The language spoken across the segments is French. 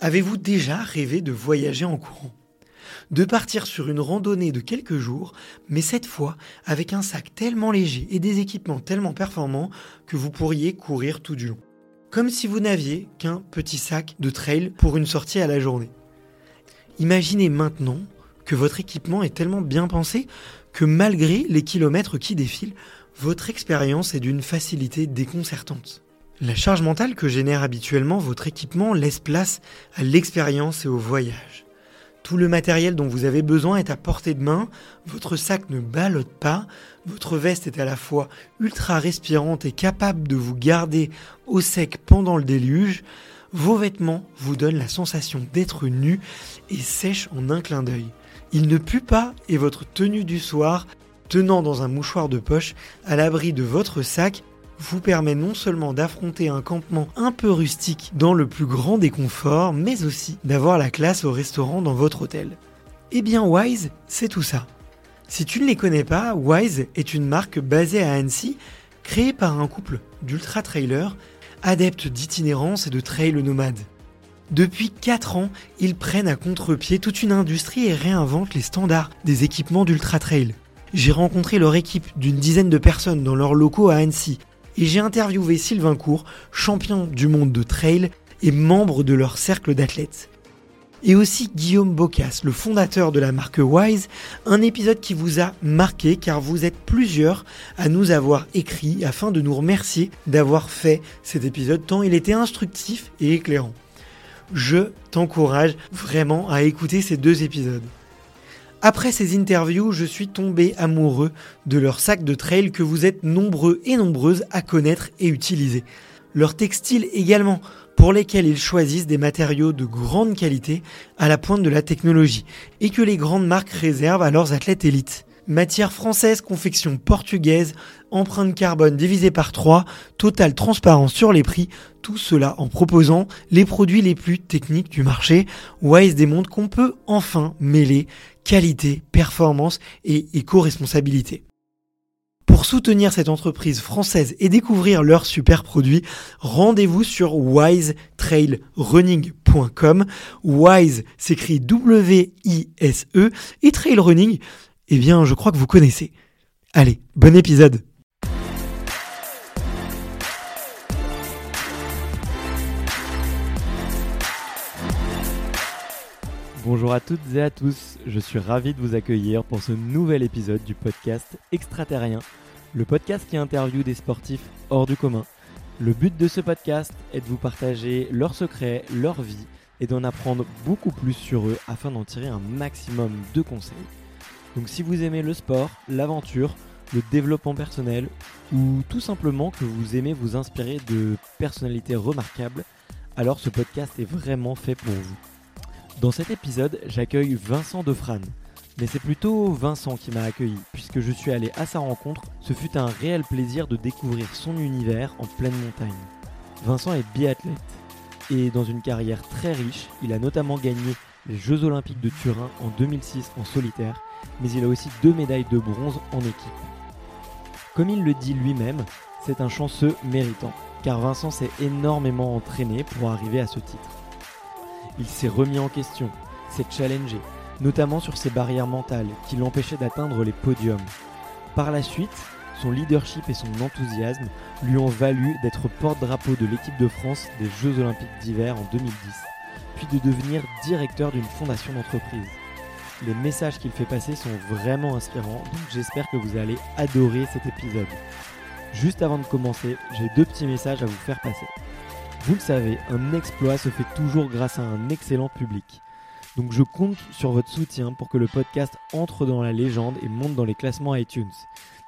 Avez-vous déjà rêvé de voyager en courant? De partir sur une randonnée de quelques jours, mais cette fois avec un sac tellement léger et des équipements tellement performants que vous pourriez courir tout du long. Comme si vous n'aviez qu'un petit sac de trail pour une sortie à la journée. Imaginez maintenant que votre équipement est tellement bien pensé que malgré les kilomètres qui défilent, votre expérience est d'une facilité déconcertante. La charge mentale que génère habituellement votre équipement laisse place à l'expérience et au voyage. Tout le matériel dont vous avez besoin est à portée de main, votre sac ne ballotte pas, votre veste est à la fois ultra respirante et capable de vous garder au sec pendant le déluge, vos vêtements vous donnent la sensation d'être nu et sèche en un clin d'œil. Il ne pue pas et votre tenue du soir, tenant dans un mouchoir de poche à l'abri de votre sac, vous permet non seulement d'affronter un campement un peu rustique dans le plus grand des conforts, mais aussi d'avoir la classe au restaurant dans votre hôtel. Eh bien Wise, c'est tout ça. Si tu ne les connais pas, Wise est une marque basée à Annecy, créée par un couple d'ultra-trailers, adeptes d'itinérance et de trail nomades. Depuis 4 ans, ils prennent à contre-pied toute une industrie et réinventent les standards des équipements d'ultra-trail. J'ai rencontré leur équipe d'une dizaine de personnes dans leurs locaux à Annecy et j'ai interviewé Sylvain Court, champion du monde de trail et membre de leur cercle d'athlètes. Et aussi Guillaume Bocas, le fondateur de la marque Wise, un épisode qui vous a marqué car vous êtes plusieurs à nous avoir écrit afin de nous remercier d'avoir fait cet épisode tant il était instructif et éclairant. Je t'encourage vraiment à écouter ces deux épisodes. Après ces interviews, je suis tombé amoureux de leur sac de trail que vous êtes nombreux et nombreuses à connaître et utiliser. Leur textile également, pour lesquels ils choisissent des matériaux de grande qualité à la pointe de la technologie et que les grandes marques réservent à leurs athlètes élites. Matière française, confection portugaise, empreinte carbone divisée par 3, totale transparence sur les prix, tout cela en proposant les produits les plus techniques du marché. Wise démontre qu'on peut enfin mêler qualité, performance et éco-responsabilité. Pour soutenir cette entreprise française et découvrir leurs super produits, rendez-vous sur wisetrailrunning.com. Wise s'écrit W-I-S-E et trail running, eh bien, je crois que vous connaissez. Allez, bon épisode Bonjour à toutes et à tous, je suis ravi de vous accueillir pour ce nouvel épisode du podcast Extraterrien, le podcast qui interviewe des sportifs hors du commun. Le but de ce podcast est de vous partager leurs secrets, leur vie et d'en apprendre beaucoup plus sur eux afin d'en tirer un maximum de conseils. Donc si vous aimez le sport, l'aventure, le développement personnel ou tout simplement que vous aimez vous inspirer de personnalités remarquables, alors ce podcast est vraiment fait pour vous. Dans cet épisode, j'accueille Vincent Defrane. Mais c'est plutôt Vincent qui m'a accueilli, puisque je suis allé à sa rencontre. Ce fut un réel plaisir de découvrir son univers en pleine montagne. Vincent est biathlète, et dans une carrière très riche, il a notamment gagné les Jeux Olympiques de Turin en 2006 en solitaire, mais il a aussi deux médailles de bronze en équipe. Comme il le dit lui-même, c'est un chanceux méritant, car Vincent s'est énormément entraîné pour arriver à ce titre. Il s'est remis en question, s'est challengé, notamment sur ses barrières mentales qui l'empêchaient d'atteindre les podiums. Par la suite, son leadership et son enthousiasme lui ont valu d'être porte-drapeau de l'équipe de France des Jeux Olympiques d'hiver en 2010, puis de devenir directeur d'une fondation d'entreprise. Les messages qu'il fait passer sont vraiment inspirants, donc j'espère que vous allez adorer cet épisode. Juste avant de commencer, j'ai deux petits messages à vous faire passer. Vous le savez, un exploit se fait toujours grâce à un excellent public. Donc je compte sur votre soutien pour que le podcast entre dans la légende et monte dans les classements iTunes.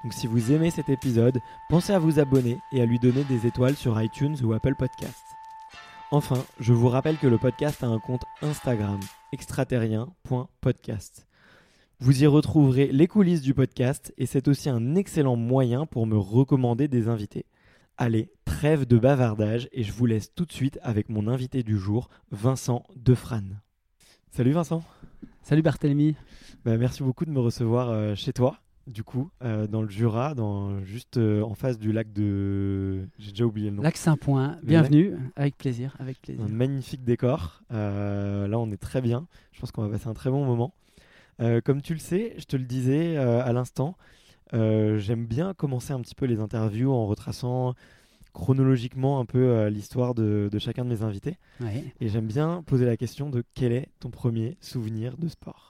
Donc si vous aimez cet épisode, pensez à vous abonner et à lui donner des étoiles sur iTunes ou Apple Podcasts. Enfin, je vous rappelle que le podcast a un compte Instagram, extraterrien.podcast. Vous y retrouverez les coulisses du podcast et c'est aussi un excellent moyen pour me recommander des invités. Allez, trêve de bavardage et je vous laisse tout de suite avec mon invité du jour, Vincent Defrane. Salut Vincent. Salut Barthélemy. Bah, merci beaucoup de me recevoir euh, chez toi. Du coup, euh, dans le Jura, dans, juste euh, en face du lac de. J'ai déjà oublié le nom. Lac Saint-Point, bienvenue, avec plaisir, avec plaisir. Un magnifique décor. Euh, là, on est très bien. Je pense qu'on va passer un très bon moment. comme tu le sais, je te le disais à l'instant, j'aime bien commencer un petit peu les interviews en retraçant chronologiquement un peu l'histoire de, de, chacun de mes invités. Et j'aime bien poser la question de quel est ton premier souvenir de sport?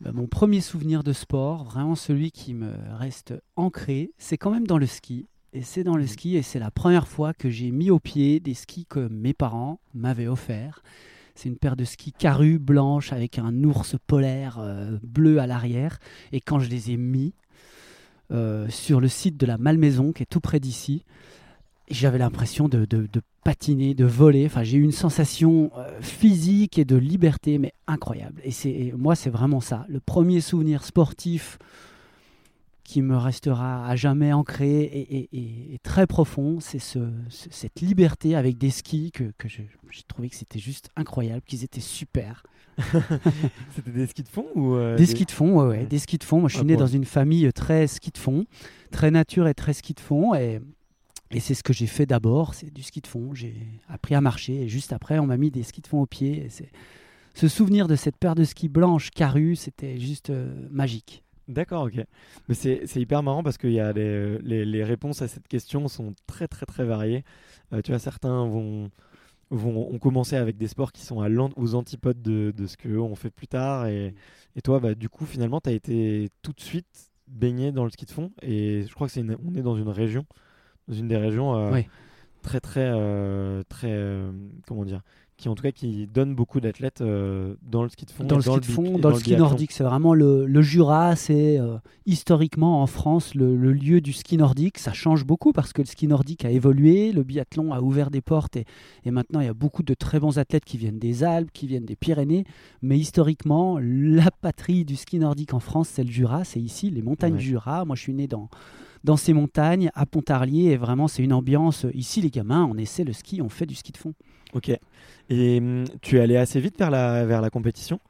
Mon premier souvenir de sport, vraiment celui qui me reste ancré, c'est quand même dans le ski. Et c'est dans le mmh. ski, et c'est la première fois que j'ai mis au pied des skis que mes parents m'avaient offert. C'est une paire de skis carrus blanches avec un ours polaire euh, bleu à l'arrière. Et quand je les ai mis euh, sur le site de la Malmaison, qui est tout près d'ici, j'avais l'impression de, patiner, de voler. Enfin, j'ai eu une sensation euh, physique et de liberté, mais incroyable. Et c'est moi, c'est vraiment ça. Le premier souvenir sportif qui me restera à jamais ancré et, très profond, c'est ce, cette liberté avec des skis que, j'ai trouvé que c'était juste incroyable, qu'ils étaient super. c'était des skis de fond ou euh, des, skis de fond, ouais, ouais, des skis de fond. Moi, je suis ah, né dans une famille très ski de fond, très nature et très ski de fond, et et c'est ce que j'ai fait d'abord, c'est du ski de fond. J'ai appris à marcher et juste après, on m'a mis des skis de fond aux pieds. Et ce souvenir de cette paire de skis blanches carrus, c'était juste euh, magique. D'accord, ok. Mais c'est hyper marrant parce que y a les, réponses à cette question sont très très très variées. Euh, tu vois, certains vont, vont ont commencé avec des sports qui sont aux antipodes de, de ce qu'eux ont fait plus tard. Et, toi, bah, du coup, finalement, tu as été tout de suite baigné dans le ski de fond. Et je crois que c'est on est dans une région une des régions euh, très très euh, très euh, comment dire qui en tout cas qui donne beaucoup d'athlètes dans le ski de fond dans le ski de fond dans, le ski nordique c'est vraiment le, Jura c'est historiquement en France le, lieu du ski nordique. Ça change beaucoup parce que le ski nordique a évolué le biathlon a ouvert des portes et, et maintenant il y a beaucoup de très bons athlètes qui viennent des Alpes qui viennent des Pyrénées. Mais historiquement la patrie du ski nordique en France c'est le Jura c'est ici les montagnes du Jura. Moi je suis né dans dans ces montagnes à Pontarlier. Et vraiment, c'est une ambiance. Ici, les gamins, on essaie le ski, on fait du ski de fond. Ok. Et hum, tu es allé assez vite vers la, vers la compétition?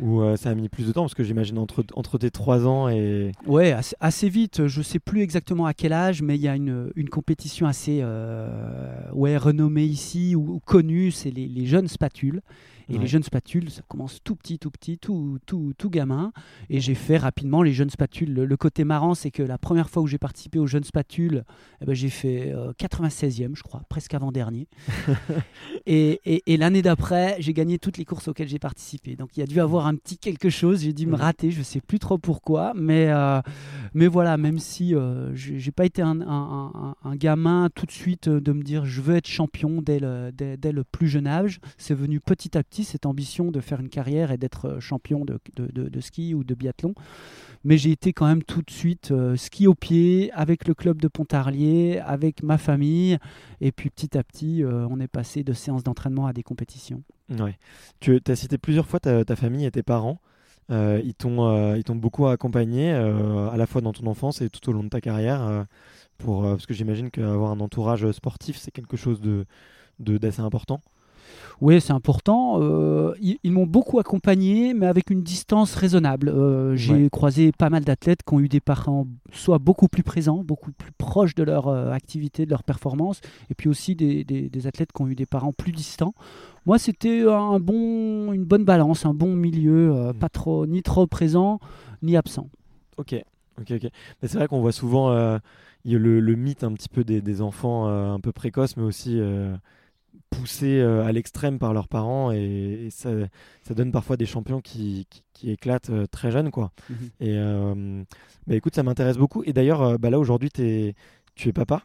Ou euh, ça a mis plus de temps? Parce que j'imagine entre, entre tes 3 ans et... Ouais, assez, vite. Je sais plus exactement à quel âge, mais il y a une, une compétition assez euh, ouais, renommée ici ou, connue, c'est les, les, jeunes spatules. Et les jeunes spatules, ça commence tout petit, tout petit, tout, tout, tout gamin. Et j'ai fait rapidement les jeunes spatules. Le, côté marrant, c'est que la première fois où j'ai participé aux jeunes spatules, eh ben, j'ai fait 96e, euh, je crois, presque avant-dernier. et, et, l'année d'après, j'ai gagné toutes les courses auxquelles j'ai participé. Donc il y a dû avoir un petit quelque chose. J'ai dû me rater, je sais plus trop pourquoi. Mais, euh, mais voilà, même si euh, j'ai pas été un, un, un, gamin tout de suite de me dire je veux être champion dès le, dès, dès le plus jeune âge, c'est venu petit à petit cette ambition de faire une carrière et d'être euh, champion de, ski ou de biathlon. Mais j'ai été quand même tout de suite euh, ski au pied avec le club de Pontarlier, avec ma famille. Et puis petit à petit, euh, on est passé de séances d'entraînement à des compétitions. Ouais. Tu as cité plusieurs fois ta, famille et tes parents. ils t'ont beaucoup accompagné à la fois dans ton enfance et tout au long de ta carrière. pour, parce que j'imagine qu'avoir un entourage sportif, c'est quelque chose de d'assez important. Oui, c'est important. Euh, ils, m'ont beaucoup accompagné, mais avec une distance raisonnable. Euh, j'ai croisé pas mal d'athlètes qui ont eu des parents soit beaucoup plus présents, beaucoup plus proches de leur euh, activité, de leur performance, et puis aussi des, des, athlètes qui ont eu des parents plus distants. Moi, c'était un bon, une bonne balance, un bon milieu, mm. pas trop, ni trop présent, ni absent. Ok, ok, ok. Mais c'est vrai qu'on voit souvent le, le, mythe un petit peu des, des enfants un peu précoces, mais aussi poussés euh, à l'extrême par leurs parents et, ça, ça, donne parfois des champions qui, qui, éclatent euh, très jeunes quoi. Mhm. Et euh, bah, écoute, ça m'intéresse beaucoup. Et d'ailleurs, bah, là aujourd'hui, tu es papa.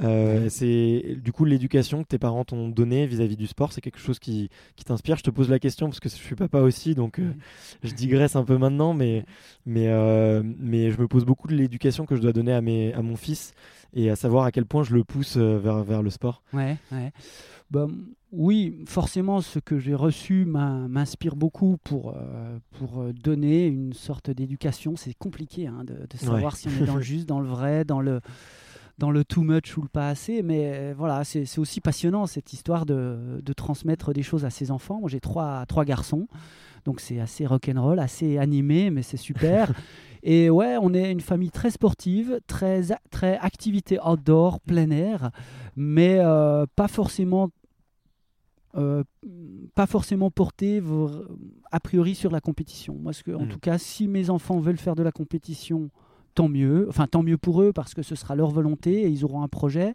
C'est du coup l'éducation que tes parents t'ont donnée vis-à-vis du sport, c'est quelque chose qui, qui t'inspire? Je te pose la question parce que je suis papa aussi, donc je digresse un peu maintenant, mais, mais, mais je me pose beaucoup de l'éducation que je dois donner à, mes, à mon fils et à savoir à quel point je le pousse vers, vers le sport. Ouais, ouais. Bah, oui, forcément, ce que j'ai reçu m'inspire beaucoup pour, euh, pour euh, donner une sorte d'éducation. C'est compliqué hein, de, savoir si on est dans le juste, dans le vrai, dans le, dans le too much ou le pas assez. Mais euh, voilà, c'est aussi passionnant cette histoire de, de, transmettre des choses à ses enfants. Moi, j'ai trois, trois garçons. Donc c'est assez rock'n'roll, assez animé, mais c'est super. Et ouais, on est une famille très sportive, très, très activité outdoor, plein air, mais euh, pas forcément euh, pas forcément porté a priori sur la compétition. Moi, que, en mm. tout cas, si mes enfants veulent faire de la compétition, tant mieux. Enfin, tant mieux pour eux parce que ce sera leur volonté et ils auront un projet.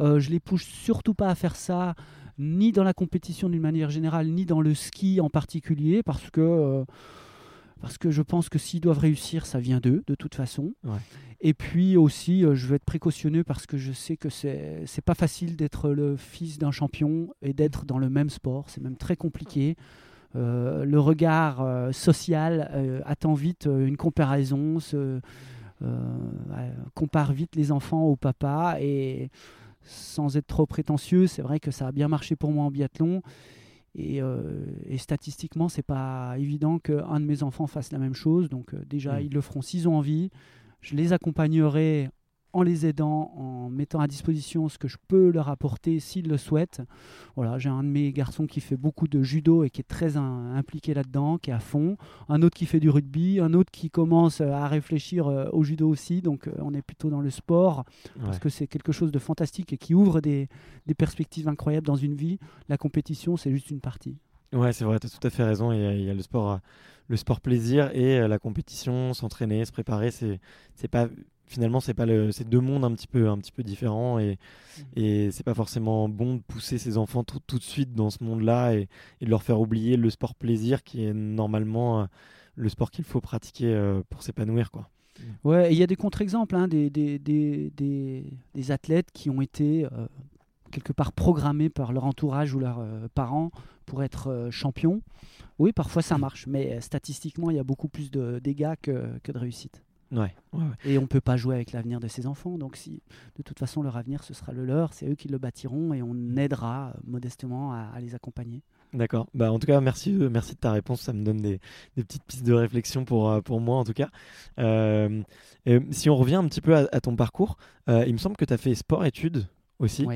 Euh, je les pousse surtout pas à faire ça, ni dans la compétition d'une manière générale, ni dans le ski en particulier, parce que euh, parce que je pense que s'ils doivent réussir, ça vient d'eux, de toute façon. Et puis aussi, euh, je veux être précautionneux parce que je sais que c'est n'est pas facile d'être le fils d'un champion et d'être dans le même sport. C'est même très compliqué. Euh, le regard social attend vite une comparaison, compare vite les enfants au papa et sans être trop prétentieux, c'est vrai que ça a bien marché pour moi en biathlon. Et, euh, et, statistiquement, c'est pas évident qu'un de mes enfants fasse la même chose. Donc euh, déjà, mm. ils le feront s'ils ont envie. Je les accompagnerai en les aidant, en mettant à disposition ce que je peux leur apporter s'ils le souhaitent. Voilà, j'ai un de mes garçons qui fait beaucoup de judo et qui est très impliqué là-dedans, qui est à fond. Un autre qui fait du rugby, un autre qui commence à réfléchir euh, au judo aussi. Donc euh, on est plutôt dans le sport parce que c'est quelque chose de fantastique et qui ouvre des, des perspectives incroyables dans une vie. La compétition, c'est juste une partie. Ouais, c'est vrai, tu as tout à fait raison. Il y a, le sport, euh, le sport plaisir et la compétition, s'entraîner, se préparer. C'est pas finalement c'est pas le c'est deux mondes un petit peu un petit peu différents et mmh. et c'est pas forcément bon de pousser ses enfants tout, tout de suite dans ce monde-là et, et, de leur faire oublier le sport plaisir qui est normalement euh, le sport qu'il faut pratiquer euh, pour s'épanouir quoi. Ouais, il y a des contre-exemples hein, des, des, des, des, athlètes qui ont été euh, quelque part programmés par leur entourage ou leurs parents pour être champions. Oui, parfois ça mmh. marche, mais statistiquement, il y a beaucoup plus de dégâts que, que de réussites. Ouais, Et on ne peut pas jouer avec l'avenir de ses enfants. Donc, si de toute façon leur avenir ce sera le leur, c'est eux qui le bâtiront et on aidera euh, modestement à, les accompagner. D'accord. Bah, en tout cas, merci, euh, merci de ta réponse. Ça me donne des, des petites pistes de réflexion pour, euh, pour moi, en tout cas. si on revient un petit peu à, à ton parcours, il me semble que tu as fait sport-études aussi.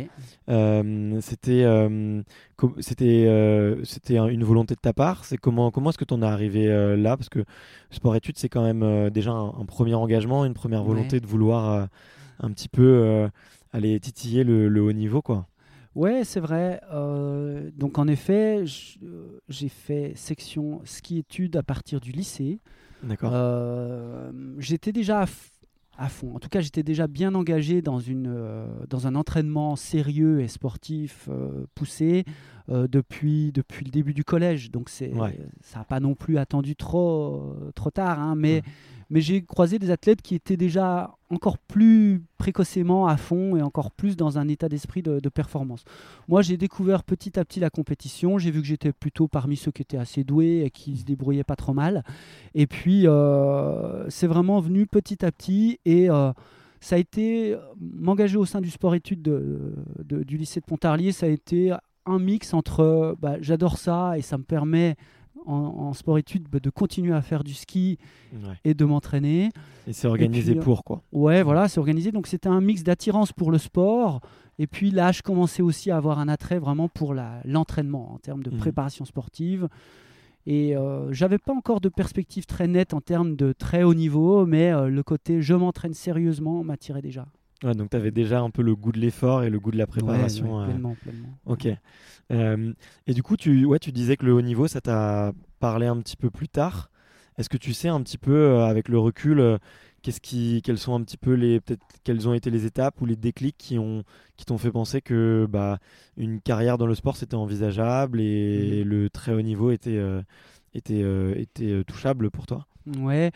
Euh, c'était euh, c'était euh, c'était une volonté de ta part. C'est comment comment est-ce que tu en es arrivé là? Parce que sport études c'est quand même déjà un, premier engagement, une première volonté de vouloir un petit peu aller titiller le, haut niveau, quoi. Ouais, c'est vrai. donc en effet, j'ai fait section ski études à partir du lycée. D'accord. J'étais déjà à fond. En tout cas, j'étais déjà bien engagé dans, une, euh, dans un entraînement sérieux et sportif euh, poussé euh, depuis, depuis le début du collège. Donc c'est, ça n'a pas non plus attendu trop, trop tard. Hein, mais, mais j'ai croisé des athlètes qui étaient déjà encore plus précocement à fond et encore plus dans un état d'esprit de, performance. Moi, j'ai découvert petit à petit la compétition. J'ai vu que j'étais plutôt parmi ceux qui étaient assez doués et qui se débrouillaient pas trop mal. Et puis, euh, c'est vraiment venu petit à petit et euh, ça a été m'engager au sein du sport-études du lycée de Pontarlier. Ça a été un mix entre bah, j'adore ça et ça me permet en, sport-études bah, de continuer à faire du ski et de m'entraîner. Et c'est organisé euh, pour quoi Ouais, voilà, c'est organisé. Donc c'était un mix d'attirance pour le sport. Et puis là, je commençais aussi à avoir un attrait vraiment pour l'entraînement en termes de mmh. préparation sportive. Et euh, j'avais pas encore de perspective très nette en termes de très haut niveau, mais euh, le côté je m'entraîne sérieusement m'attirait déjà. Ouais, donc tu avais déjà un peu le goût de l'effort et le goût de la préparation. Ouais, pleinement, pleinement. Ok. Euh, et du coup, tu, ouais, tu disais que le haut niveau, ça t'a parlé un petit peu plus tard. Est-ce que tu sais un petit peu, euh, avec le recul, euh, qu'est-ce qui, quelles sont un petit peu les, peut-être quelles ont été les étapes ou les déclics qui ont, qui t'ont fait penser que bah, une carrière dans le sport c'était envisageable et, mmh. le très haut niveau était, était, était touchable pour toi? Ouais,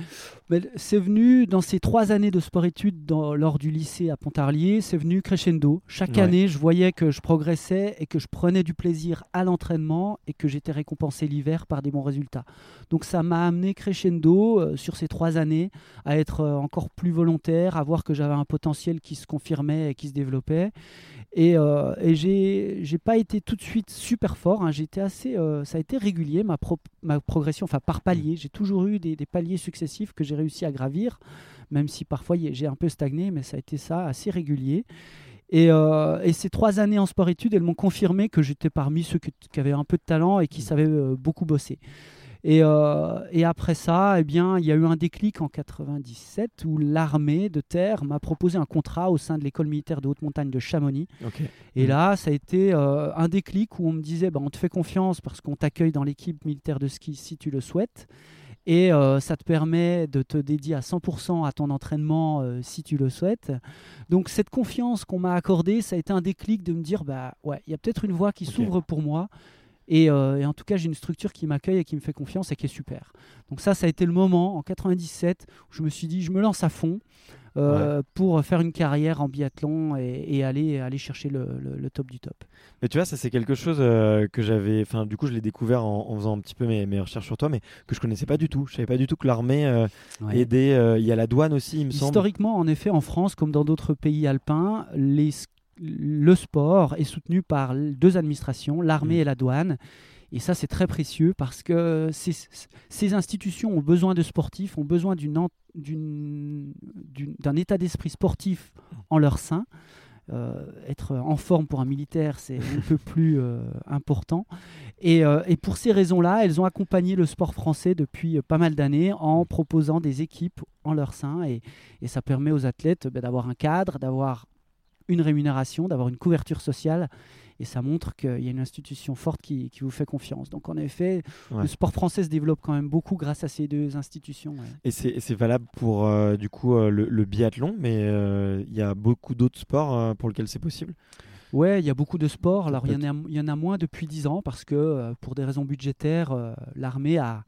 c'est venu dans ces trois années de sport-études lors du lycée à Pontarlier, c'est venu crescendo. Chaque année, je voyais que je progressais et que je prenais du plaisir à l'entraînement et que j'étais récompensé l'hiver par des bons résultats. Donc ça m'a amené crescendo euh, sur ces trois années à être euh, encore plus volontaire, à voir que j'avais un potentiel qui se confirmait et qui se développait. Et, euh, et j'ai pas été tout de suite super fort. Hein. J'étais assez, euh, ça a été régulier ma, ma progression, enfin par palier. J'ai toujours eu des, paliers successifs que j'ai réussi à gravir, même si parfois j'ai un peu stagné, mais ça a été ça assez régulier. Et, euh, et ces trois années en sport-études, elles m'ont confirmé que j'étais parmi ceux qui, avaient un peu de talent et qui savaient beaucoup bosser. Et, et, après ça, eh bien, il y a eu un déclic en 97 où l'armée de terre m'a proposé un contrat au sein de l'école militaire de haute montagne de Chamonix. Et là, ça a été un déclic où on me disait, bah, on te fait confiance parce qu'on t'accueille dans l'équipe militaire de ski si tu le souhaites. Et euh, ça te permet de te dédier à 100% à ton entraînement euh, si tu le souhaites. Donc cette confiance qu'on m'a accordée, ça a été un déclic de me dire, bah ouais, il y a peut-être une voie qui s'ouvre pour moi. Euh, et, en tout cas, j'ai une structure qui m'accueille et qui me fait confiance et qui est super. Donc ça, ça a été le moment en 97 où je me suis dit, je me lance à fond. Euh, pour faire une carrière en biathlon et, aller, aller chercher le, top du top. Mais tu vois, ça c'est quelque chose euh, que j'avais, enfin du coup je l'ai découvert en, faisant un petit peu mes, mes, recherches sur toi, mais que je connaissais pas du tout. Je savais pas du tout que l'armée euh, aidait. Il y a la douane aussi, il me semble. Historiquement, en effet, en France, comme dans d'autres pays alpins, les, le sport est soutenu par deux administrations, l'armée mmh. et la douane. Et ça, c'est très précieux parce que ces, institutions ont besoin de sportifs, ont besoin d'un état d'esprit sportif en leur sein. Euh, être en forme pour un militaire, c'est un peu plus euh, important. Euh, et, pour ces raisons-là, elles ont accompagné le sport français depuis pas mal d'années en proposant des équipes en leur sein. Et, ça permet aux athlètes bah, d'avoir un cadre, d'avoir une rémunération, d'avoir une couverture sociale et ça montre qu'il y a une institution forte qui, vous fait confiance. Donc en effet, le sport français se développe quand même beaucoup grâce à ces deux institutions. Et c'est valable pour euh, du coup euh, le, biathlon, mais euh, il y a beaucoup d'autres sports pour lesquels c'est possible? Ouais, il y a beaucoup de sports. Alors, il y, en a, y en a moins depuis 10 ans parce que, pour des raisons budgétaires, l'armée a,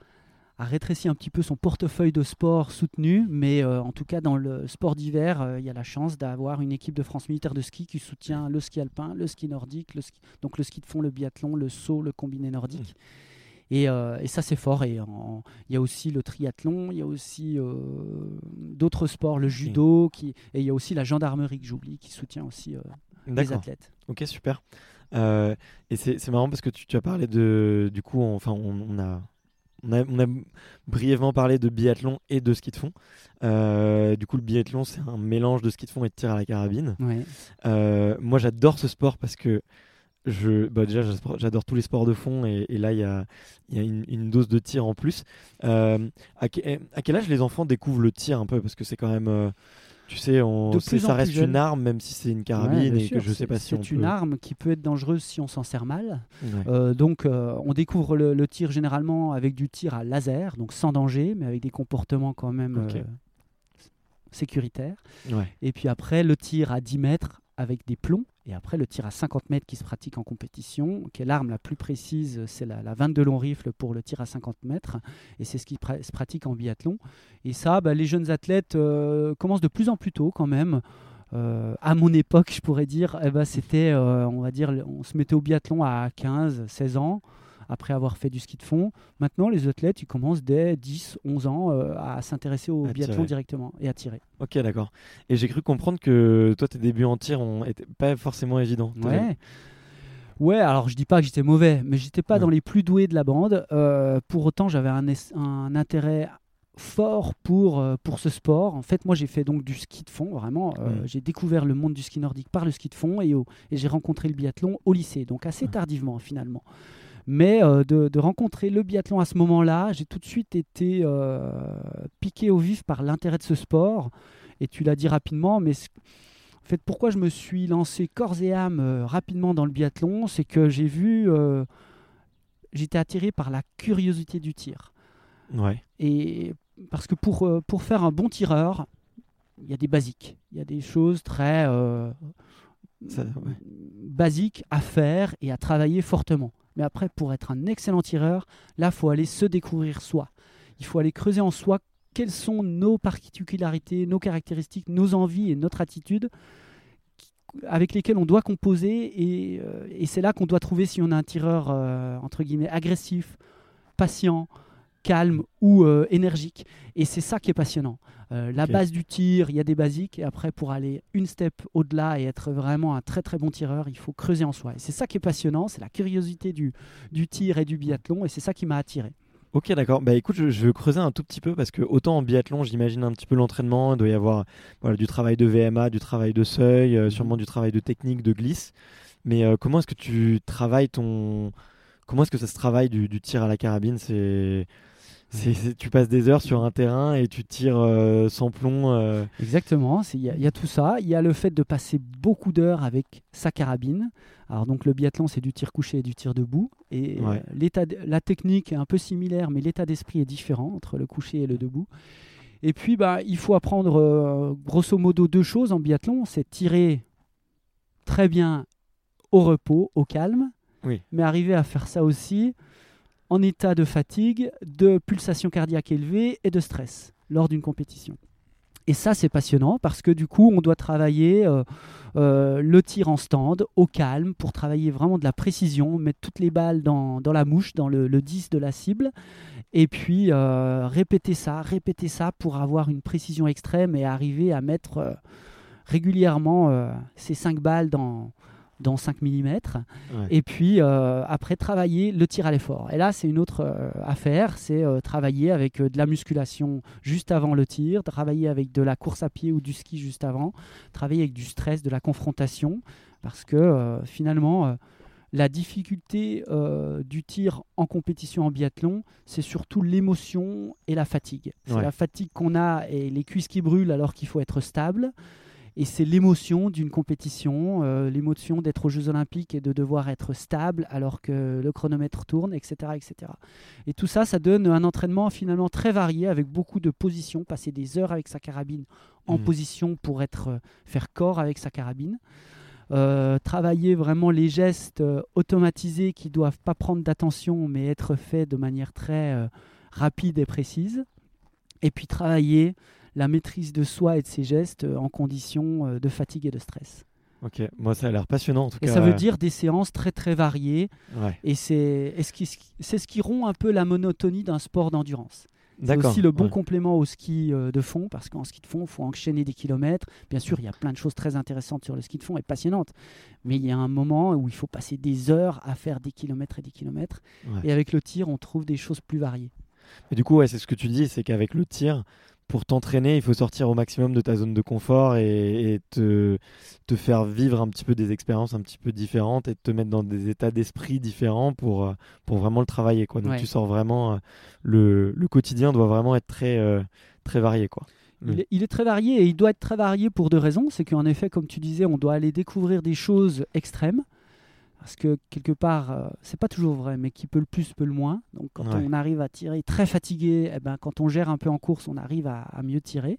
a rétréci un petit peu son portefeuille de sport soutenu, mais euh, en tout cas dans le sport d'hiver, euh, il y a la chance d'avoir une équipe de France militaire de ski qui soutient le ski alpin, le ski nordique, le ski, donc le ski de fond, le biathlon, le saut, le combiné nordique. Mmh. Euh, et, ça c'est fort. Et il y a aussi le triathlon, il y a aussi d'autres sports, le judo, qui, et il y a aussi la gendarmerie que j'oublie, qui soutient aussi les athlètes. Ok, super. et c'est marrant parce que tu, as parlé de, du coup, enfin, on a on a, brièvement parlé de biathlon et de ski de fond. Euh, du coup, le biathlon, c'est un mélange de ski de fond et de tir à la carabine. Euh, moi, j'adore ce sport parce que je, bah, déjà, j'adore tous les sports de fond et, là, il y a, une, dose de tir en plus. Euh, à, quel âge les enfants découvrent le tir un peu? Parce que c'est quand même tu sais, on, ça reste une arme, même si c'est une carabine et que je sais pas si on C'est une arme qui peut être dangereuse si on s'en sert mal. Euh, donc, euh, on découvre le, tir généralement avec du tir à laser, donc sans danger, mais avec des comportements quand même euh, sécuritaires. Et puis après, le tir à 10 mètres avec des plombs. Et après, le tir à 50 mètres qui se pratique en compétition, qui est l'arme la plus précise, c'est la, la 22 long rifle pour le tir à 50 mètres. Et c'est ce qui se pratique en biathlon. Et ça, bah, les jeunes athlètes euh, commencent de plus en plus tôt quand même. Euh, à mon époque, je pourrais dire, eh ben, c'était, euh, on va dire, on se mettait au biathlon à 15, 16 ans après avoir fait du ski de fond. Maintenant, les athlètes, ils commencent dès 10, 11 ans euh, à s'intéresser au biathlon directement et à tirer. Ok, d'accord. Et j'ai cru comprendre que toi, tes débuts en tir n'étaient pas forcément évidents. Ouais. Ouais, alors je dis pas que j'étais mauvais, mais j'étais pas dans les plus doués de la bande. Euh, pour autant, j'avais un, un, intérêt fort pour, euh, pour ce sport. En fait, moi, j'ai fait donc du ski de fond, vraiment. J'ai découvert le monde du ski nordique par le ski de fond et, et j'ai rencontré le biathlon au lycée, donc assez tardivement finalement. Mais euh, de, rencontrer le biathlon à ce moment-là, j'ai tout de suite été euh, piqué au vif par l'intérêt de ce sport. Et tu l'as dit rapidement, mais en fait, pourquoi je me suis lancé corps et âme euh, rapidement dans le biathlon, c'est que j'ai vu, j'étais attiré par la curiosité du tir. Ouais. Et parce que pour, pour faire un bon tireur, il y a des basiques, il y a des choses très basiques à faire et à travailler fortement. Mais après, pour être un excellent tireur, là, il faut aller se découvrir soi. Il faut aller creuser en soi quelles sont nos particularités, nos caractéristiques, nos envies et notre attitude avec lesquelles on doit composer. Et, euh, c'est là qu'on doit trouver si on a un tireur, euh, entre guillemets, agressif, patient, calme ou euh, énergique. Et c'est ça qui est passionnant. Euh, la base du tir, il y a des basiques. Et après, pour aller une step au-delà et être vraiment un très très bon tireur, il faut creuser en soi. Et c'est ça qui est passionnant. C'est la curiosité du, du tir et du biathlon. Et c'est ça qui m'a attiré. Ok, d'accord. Bah écoute, je, je, veux creuser un tout petit peu parce que autant en biathlon, j'imagine un petit peu l'entraînement. Il doit y avoir voilà, du travail de VMA, du travail de seuil, euh, sûrement du travail de technique, de glisse. Mais comment est-ce que tu travailles ton comment est-ce que ça se travaille du, du tir à la carabine? C'est tu passes des heures sur un terrain et tu tires euh, sans plomb. euh, Exactement, il y, a- il y a tout ça. Il y a le fait de passer beaucoup d'heures avec sa carabine. Alors donc le biathlon, c'est du tir couché et du tir debout. Et Ouais. euh, l'état, la technique est un peu similaire, mais l'état d'esprit est différent entre le couché et le debout. Et puis, bah, il faut apprendre euh, grosso modo deux choses en biathlon. C'est tirer très bien au repos, au calme, Oui. mais arriver à faire ça aussi en état de fatigue, de pulsation cardiaque élevée et de stress lors d'une compétition. Et ça, c'est passionnant parce que du coup, on doit travailler euh, euh, le tir en stand, au calme, pour travailler vraiment de la précision, mettre toutes les balles dans, la mouche, dans le, le 10 de la cible, et puis euh, répéter ça, répéter ça pour avoir une précision extrême et arriver à mettre régulièrement ces 5 balles dans, dans 5 mm. ouais. Et puis euh, après travailler le tir à l'effort. Et là c'est une autre euh, affaire, c'est euh, travailler avec de la musculation juste avant le tir, travailler avec de la course à pied ou du ski juste avant, travailler avec du stress, de la confrontation, parce que finalement la difficulté du tir en compétition en biathlon, c'est surtout l'émotion et la fatigue. C'est Ouais. la fatigue qu'on a et les cuisses qui brûlent alors qu'il faut être stable. Et c'est l'émotion d'une compétition, euh, l'émotion d'être aux Jeux Olympiques et de devoir être stable alors que le chronomètre tourne, etc., etc. Et tout ça, ça donne un entraînement finalement très varié avec beaucoup de positions, passer des heures avec sa carabine en Mhm. position pour être, euh, faire corps avec sa carabine. Euh, travailler vraiment les gestes euh, automatisés qui doivent pas prendre d'attention mais être faits de manière très euh, rapide et précise. Et puis travailler la maîtrise de soi et de ses gestes euh, en conditions euh, de fatigue et de stress. Ok, moi ça a l'air passionnant en tout Et cas. ça veut dire des séances très très variées Ouais. et c'est et ce qui- c'est ce qui rompt un peu la monotonie d'un sport d'endurance. C'est aussi le bon ouais. complément au ski euh, de fond, parce qu'en ski de fond, il faut enchaîner des kilomètres. Bien sûr, il y a plein de choses très intéressantes sur le ski de fond et passionnantes, mais il y a un moment où il faut passer des heures à faire des kilomètres et des kilomètres. Ouais. Et avec le tir, on trouve des choses plus variées. Et du coup, ouais, c'est ce que tu dis, c'est qu'avec le tir, pour t'entraîner, il faut sortir au maximum de ta zone de confort et, et te, te faire vivre un petit peu des expériences un petit peu différentes et te mettre dans des états d'esprit différents pour, euh, pour vraiment le travailler. Quoi. Donc Ouais. tu sors vraiment, euh, le, le quotidien doit vraiment être très, euh, très varié. Quoi. Mm. Il, est, il est très varié et il doit être très varié pour deux raisons. C'est qu'en effet, comme tu disais, on doit aller découvrir des choses extrêmes. Parce que quelque part, euh, c'est pas toujours vrai, mais qui peut le plus peut le moins. Donc quand Ouais. on arrive à tirer très fatigué, eh ben, quand on gère un peu en course, on arrive à, à mieux tirer.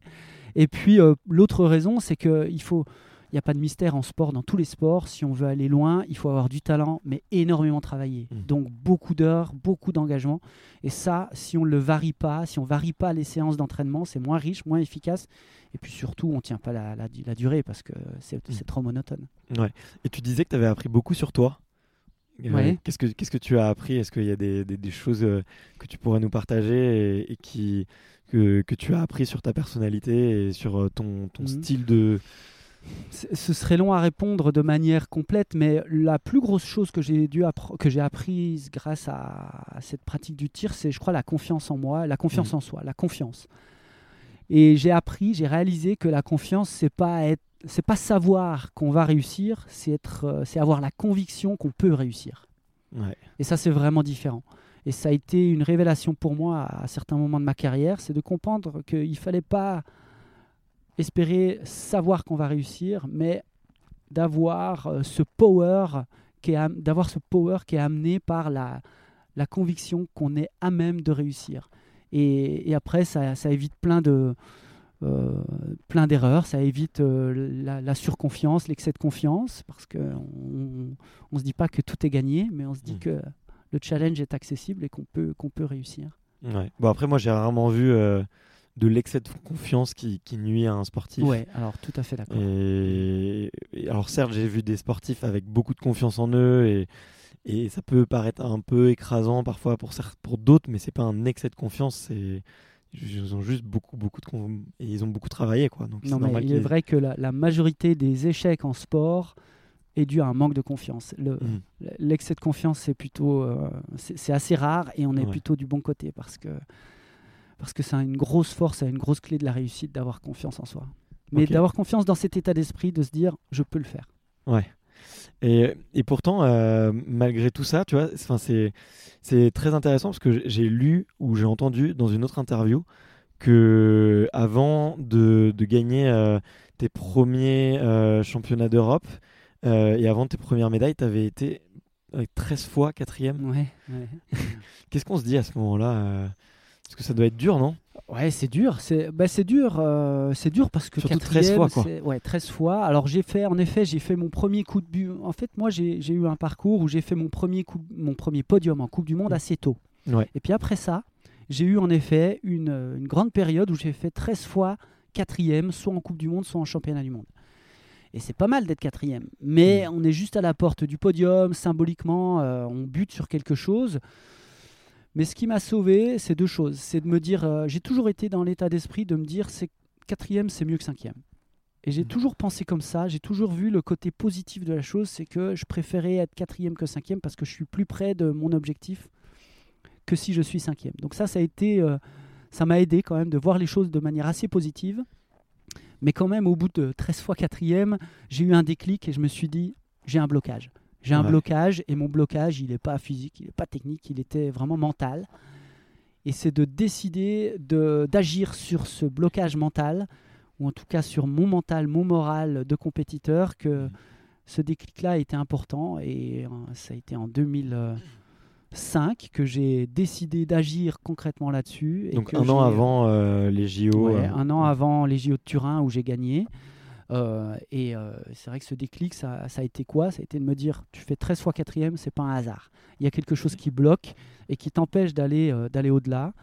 Et puis euh, l'autre raison, c'est qu'il faut, il n'y a pas de mystère en sport, dans tous les sports. Si on veut aller loin, il faut avoir du talent, mais énormément travailler. Mm. Donc beaucoup d'heures, beaucoup d'engagement. Et ça, si on ne le varie pas, si on varie pas les séances d'entraînement, c'est moins riche, moins efficace. Et puis surtout, on tient pas la, la, la durée parce que c'est c'est trop monotone. Et tu disais que tu avais appris beaucoup sur toi. Euh, Ouais. Qu'est-ce que qu'est-ce que tu as appris? Est-ce qu'il y a des, des- des choses euh, que tu pourrais nous partager et, et qui que, que tu as appris sur ta personnalité et sur euh, ton, ton Mhm. style de Ce serait long à répondre de manière complète, mais la plus grosse chose que j'ai dû que j'ai apprise grâce à, cette pratique du tir, c'est, je crois, la confiance en moi, la confiance Mhm. en soi, la confiance. Et j'ai appris, j'ai réalisé que la confiance, c'est pas être, c'est pas savoir qu'on va réussir, c'est être, euh, c'est avoir la conviction qu'on peut réussir. ouais. Et ça, c'est vraiment différent. Et ça a été une révélation pour moi à certains moments de ma carrière, c'est de comprendre qu'il ne fallait pas espérer savoir qu'on va réussir, mais d'avoir euh, ce power qui est d'avoir ce power qui est amené par la, la conviction qu'on est à même de réussir. Et, et après, ça, ça évite plein de euh, plein d'erreurs, ça évite euh, la, la surconfiance, l'excès de confiance, parce que on, on se dit pas que tout est gagné, mais on se dit Mm. que le challenge est accessible et qu'on peut qu'on peut réussir. Ouais. Bon après moi j'ai rarement vu de l'excès de confiance qui, qui nuit à un sportif. Ouais, alors tout à fait d'accord. Et, et alors certes j'ai vu des sportifs avec beaucoup de confiance en eux et, et ça peut paraître un peu écrasant parfois pour pour d'autres mais c'est pas un excès de confiance c'est ils ont juste beaucoup beaucoup de et ils ont beaucoup travaillé quoi donc Non, mais il est vrai que la, la majorité des échecs en sport est due à un manque de confiance. Le- Mhm. L'excès de confiance, c'est plutôt, euh, c'est c'est assez rare et on est Ouais. plutôt du bon côté parce que parce que c'est une grosse force, c'est une grosse clé de la réussite d'avoir confiance en soi. Mais d'avoir confiance dans cet état d'esprit, de se dire, je peux le faire. Ouais. Et, et pourtant, euh, malgré tout ça, tu vois, c'est c'est très intéressant parce que j'ai lu ou j'ai entendu dans une autre interview que avant de, de gagner euh, tes premiers euh, championnats d'Europe et avant tes premières médailles, tu avais été 13 fois quatrième. Ouais, ouais. Qu'est-ce qu'on se dit à ce moment-là Parce que ça doit être dur, non? Ouais, c'est dur. C'est bah, dur. Euh, c'est dur parce que Surtout 13 fois, quoi. Ouais, 13 fois. Alors j'ai fait, en effet, j'ai fait mon premier coup de but. En fait, moi, j'ai eu un parcours où j'ai fait mon premier, coup, mon premier podium en Coupe du Monde assez tôt. Ouais. Et puis après ça, j'ai eu en effet une, une grande période où j'ai fait 13 fois quatrième, soit en Coupe du Monde, soit en Championnat du Monde. Et c'est pas mal d'être quatrième. Mais mm. on est juste à la porte du podium, symboliquement, euh, on bute sur quelque chose. Mais ce qui m'a sauvé, c'est deux choses. C'est de me dire, euh, j'ai toujours été dans l'état d'esprit de me dire, c'est quatrième, c'est mieux que cinquième. Et j'ai mmh. toujours pensé comme ça. J'ai toujours vu le côté positif de la chose, c'est que je préférais être quatrième que cinquième parce que je suis plus près de mon objectif que si je suis cinquième. Donc ça, ça a été, euh, ça m'a aidé quand même de voir les choses de manière assez positive. Mais quand même, au bout de 13 fois quatrième, j'ai eu un déclic et je me suis dit, j'ai un blocage. J'ai un blocage et mon blocage, il n'est pas physique, il n'est pas technique, il était vraiment mental. Et c'est de décider d'agir sur ce blocage mental, ou en tout cas sur mon mental, mon moral de compétiteur, que mmh. ce déclic-là a été important. Et euh, ça a été en 2005 que j'ai décidé d'agir concrètement là-dessus. Donc un an avant euh, les JO. Ouais, euh, Un an avant les JO de Turin où j'ai gagné. Euh, et euh, c'est vrai que ce déclic, ça, a été quoi? Ça a été de me dire, tu fais 13 fois quatrième, c'est pas un hasard. Il y a quelque chose qui bloque et qui t'empêche d'aller euh, d'aller au-delà.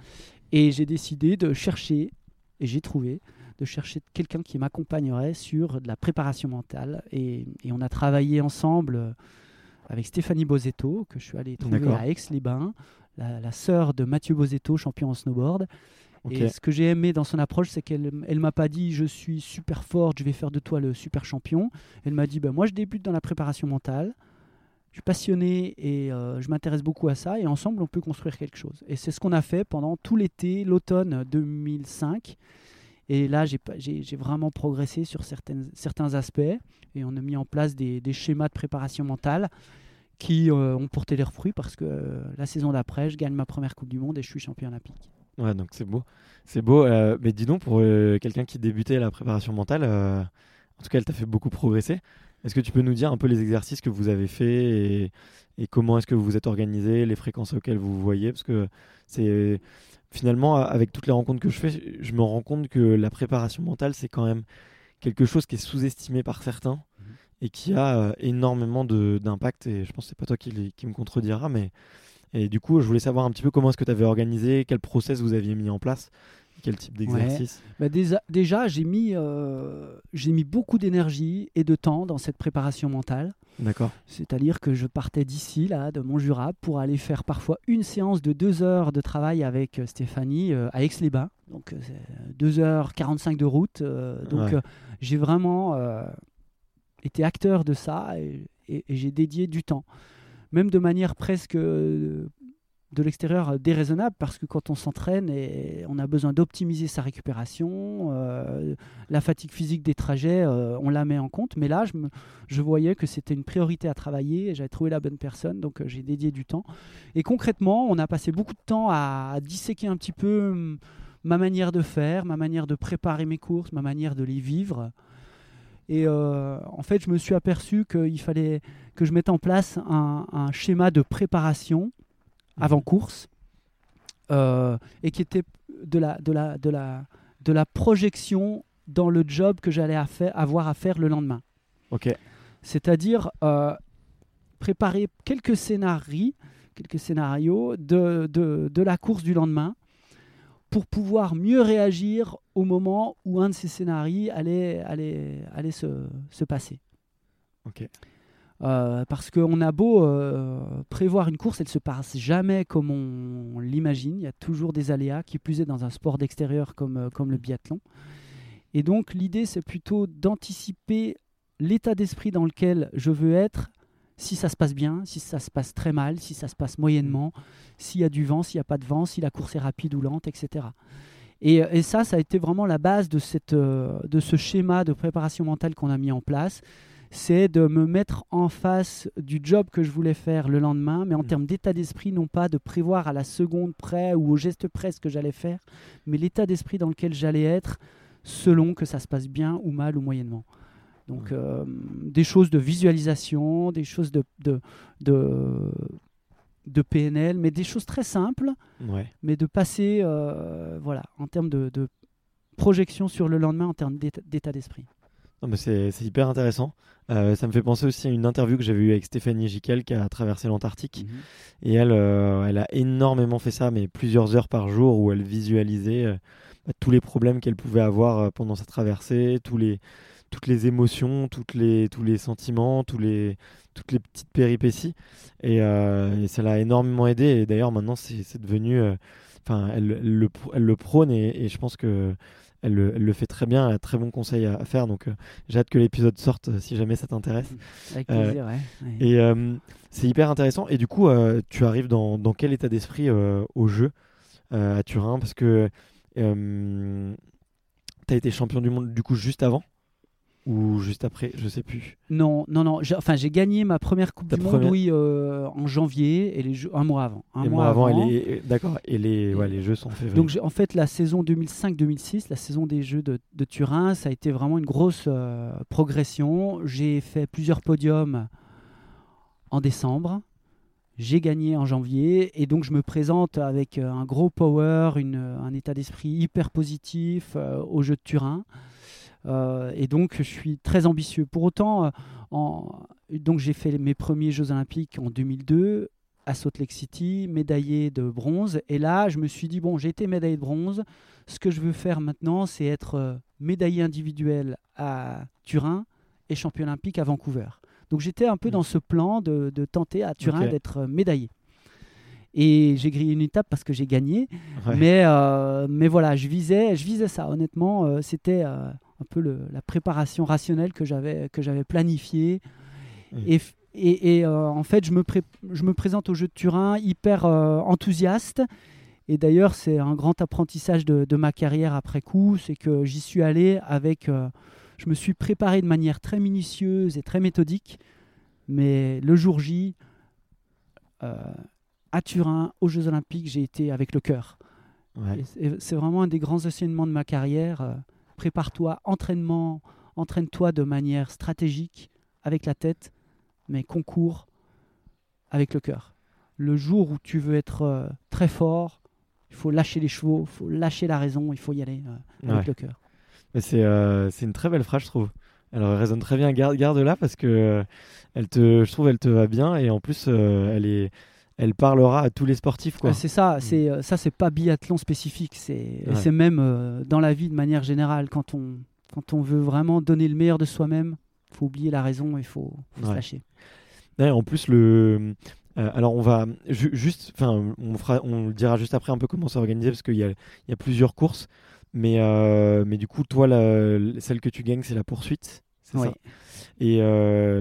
Et j'ai décidé de chercher, et j'ai trouvé, de chercher quelqu'un qui m'accompagnerait sur de la préparation mentale. Et, on a travaillé ensemble avec Stéphanie Bozetto, que je suis allé trouver à Aix-les-Bains, la, la sœur de Mathieu Bozetto, champion en snowboard. Et ce que j'ai aimé dans son approche, c'est qu'elle elle m'a pas dit je suis super forte, je vais faire de toi le super champion. Elle m'a dit ben, moi je débute dans la préparation mentale, je suis passionné et euh, je m'intéresse beaucoup à ça et ensemble on peut construire quelque chose. Et c'est ce qu'on a fait pendant tout l'été, l'automne 2005. Et là, j'ai vraiment progressé sur certains aspects et on a mis en place des, des schémas de préparation mentale qui euh, ont porté leurs fruits parce que euh, la saison d'après, je gagne ma première Coupe du Monde et je suis champion olympique. Ouais, donc c'est beau. C'est beau. Euh, mais dis donc, pour euh, quelqu'un qui débutait la préparation mentale, euh, en tout cas, elle t'a fait beaucoup progresser. Est-ce que tu peux nous dire un peu les exercices que vous avez faits et, et comment est-ce que vous vous êtes organisé, les fréquences auxquelles vous vous voyez? Parce que c'est finalement, avec toutes les rencontres que je fais, je me rends compte que la préparation mentale, c'est quand même quelque chose qui est sous-estimé par certains mhm. et qui a énormément d'impact. Et je pense que c'est pas toi qui, qui me contredira, mais et du coup, je voulais savoir un petit peu comment est-ce que tu avais organisé, quel process vous aviez mis en place, quel type d'exercice. Bah, déjà, j'ai mis, euh, mis beaucoup d'énergie et de temps dans cette préparation mentale. D'accord. C'est-à-dire que je partais d'ici, là, de Montjura, pour aller faire parfois une séance de deux heures de travail avec euh, Stéphanie euh, à Aix-les-Bains. Donc, 2h45 de route. donc, j'ai vraiment été acteur de ça et j'ai dédié du temps même de manière presque euh, de l'extérieur déraisonnable parce que quand on s'entraîne et on a besoin d'optimiser sa récupération, euh, la fatigue physique des trajets, euh, on la met en compte. Mais là, je, voyais que c'était une priorité à travailler j'avais trouvé la bonne personne, donc j'ai dédié du temps. Et concrètement, on a passé beaucoup de temps à, disséquer un petit peu hum, ma manière de faire, ma manière de préparer mes courses, ma manière de les vivre. Et en fait, je me suis aperçu qu'il fallait que je mette en place un, schéma de préparation avant mhm. course euh, et qui était de la, de, la, de, la, de la projection dans le job que j'allais avoir à faire le lendemain. Ok. C'est-à-dire euh, préparer quelques scénarios, quelques scénarios de, de, de, la course du lendemain pour pouvoir mieux réagir au moment où un de ces scénarios allait, allait, allait se, se passer. Ok. Euh, parce qu'on a beau euh, prévoir une course, elle ne se passe jamais comme on, l'imagine. Il y a toujours des aléas, qui plus est dans un sport d'extérieur comme, euh, comme le biathlon. Et donc l'idée, c'est plutôt d'anticiper l'état d'esprit dans lequel je veux être, si ça se passe bien, si ça se passe très mal, si ça se passe moyennement, s'il y a du vent, s'il n'y a pas de vent, si la course est rapide ou lente, etc. Et, et ça, ça a été vraiment la base de, cette, de ce schéma de préparation mentale qu'on a mis en place c'est de me mettre en face du job que je voulais faire le lendemain, mais en Mm. termes d'état d'esprit, non pas de prévoir à la seconde près ou au geste près ce que j'allais faire, mais l'état d'esprit dans lequel j'allais être selon que ça se passe bien ou mal ou moyennement. Donc euh, des choses de visualisation, des choses de, de, de, de PNL, mais des choses très simples, Ouais. mais de passer, euh, voilà, en termes de, de projection sur le lendemain, en termes d'état d'esprit. C'est hyper intéressant. Euh, ça me fait penser aussi à une interview que j'avais eue avec Stéphanie Giquel qui a traversé l'Antarctique. Et elle, elle a énormément fait ça, mais plusieurs heures par jour où elle visualisait tous les problèmes qu'elle pouvait avoir pendant sa traversée, tous les, toutes les émotions, toutes les, tous les sentiments, tous les, toutes les petites péripéties. Et, euh, et ça l'a énormément aidé. Et d'ailleurs, maintenant, c'est devenu. euh, Enfin, elle, elle le, elle le prône et, et je pense que. Elle le, elle le fait très bien, elle a très bons conseils à, à faire, donc euh, j'ai hâte que l'épisode sorte euh, si jamais ça t'intéresse. Avec Euh, plaisir, ouais. ouais. Et c'est hyper intéressant. Et du coup, tu arrives dans, dans quel état d'esprit au jeu à Turin? Parce que tu as été champion du monde du coup juste avant ou juste après Je sais plus. Non, non, non. j'ai- Enfin, j'ai gagné ma première Coupe Ta du première- Monde, oui, euh, en janvier et les jeux, un mois avant. Un et mois moi avant, d'accord. Et les, ouais, les jeux sont en février. Donc en fait la saison 2005-2006, la saison des Jeux de, de Turin, ça a été vraiment une grosse euh, progression. J'ai fait plusieurs podiums en décembre. J'ai gagné en janvier et donc je me présente avec euh, un gros power, une- un état d'esprit hyper positif euh, aux Jeux de Turin. Euh, et donc je suis très ambitieux. Pour autant, euh, en- donc j'ai fait mes premiers Jeux Olympiques en 2002 à Salt Lake City, médaillé de bronze. Et là, je me suis dit, bon, j'ai été médaillé de bronze. Ce que je veux faire maintenant, c'est être euh, médaillé individuel à Turin et champion olympique à Vancouver. Donc j'étais un peu Mm. dans ce plan de, de tenter à Turin d'être médaillé. Et j'ai grillé une étape parce que j'ai gagné. Ouais. Mais, euh, mais voilà, je visais, je visais ça. Honnêtement, euh, c'était euh, un peu le- la préparation rationnelle que j'avais que j'avais planifiée. Et, f- et, et, euh, en fait, je me, pré- je me présente au jeu de Turin hyper euh, enthousiaste. Et d'ailleurs, c'est un grand apprentissage de, de ma carrière après coup, c'est que j'y suis allé avec... euh, je me suis préparé de manière très minutieuse et très méthodique, mais le jour J, à Turin, aux Jeux Olympiques, j'ai été avec le cœur. Ouais. C'est vraiment un des grands enseignements de ma carrière. Prépare-toi, entraînement, entraîne-toi de manière stratégique, avec la tête, mais concours avec le cœur. Le jour où tu veux être euh, très fort, il faut lâcher les chevaux, il faut lâcher la raison, il faut y aller euh, avec Ouais. le cœur. C'est euh, c'est une très belle phrase, je trouve. Elle résonne très bien. Garde, garde-la parce que elle te, je trouve, elle te va bien et en plus, elle est, elle parlera à tous les sportifs, quoi. Ah, c'est ça, c'est euh, ça, c'est pas biathlon spécifique, c'est Ouais. c'est même euh, dans la vie de manière générale quand on quand on veut vraiment donner le meilleur de soi-même, faut oublier la raison, il faut, faut se lâcher. Ouais, en plus, le. euh, alors, on va ju- juste. Enfin, on, fera, on le dira juste après un peu comment c'est organisé parce qu'il y a, il y a plusieurs courses. Mais, euh, mais du coup, toi, la- celle que tu gagnes, c'est la poursuite. C'est Oui. ça? Et euh,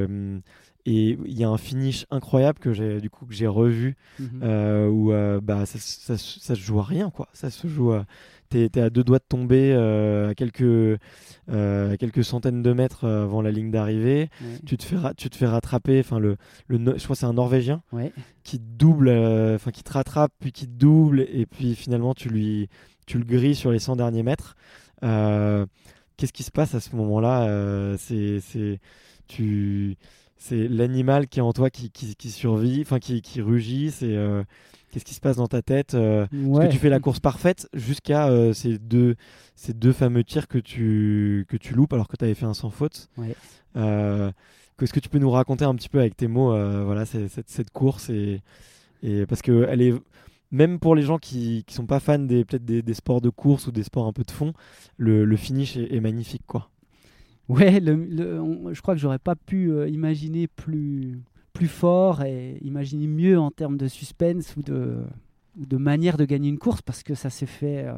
Euh, et il y a un finish incroyable que j'ai du coup que j'ai revu Mhm. euh, où euh, bah, ça, ça, ça se joue à rien quoi. Ça se joue à... T'es t'es à deux doigts de tomber à, quelques, à quelques centaines de mètres avant la ligne d'arrivée. Ouais. Tu te fais, tu te fais rattraper. Enfin, le, le, je crois que c'est un Norvégien Ouais. qui te double, enfin qui te rattrape puis qui te double et puis finalement tu lui, tu le grilles sur les 100 derniers mètres. Qu'est-ce qui se passe à ce moment-là? C'est, tu, c'est l'animal qui est en toi qui, qui, qui survit, enfin qui, qui rugit. C'est euh, qu'est-ce qui se passe dans ta tête euh, Parce Ouais. que tu fais la course parfaite jusqu'à euh, ces deux ces deux fameux tirs que tu que tu loupes alors que tu avais fait un sans faute. Ouais. Euh, Est-ce que tu peux nous raconter un petit peu avec tes mots voilà cette, cette course et, et parce que elle est même pour les gens qui ne sont pas fans des, peut-être des, sports de course ou des sports un peu de fond, le, finish est, magnifique. quoi. Ouais, je crois que j'aurais pas pu euh, imaginer plus, plus fort et imaginer mieux en termes de suspense ou de, de manière de gagner une course parce que ça s'est fait euh,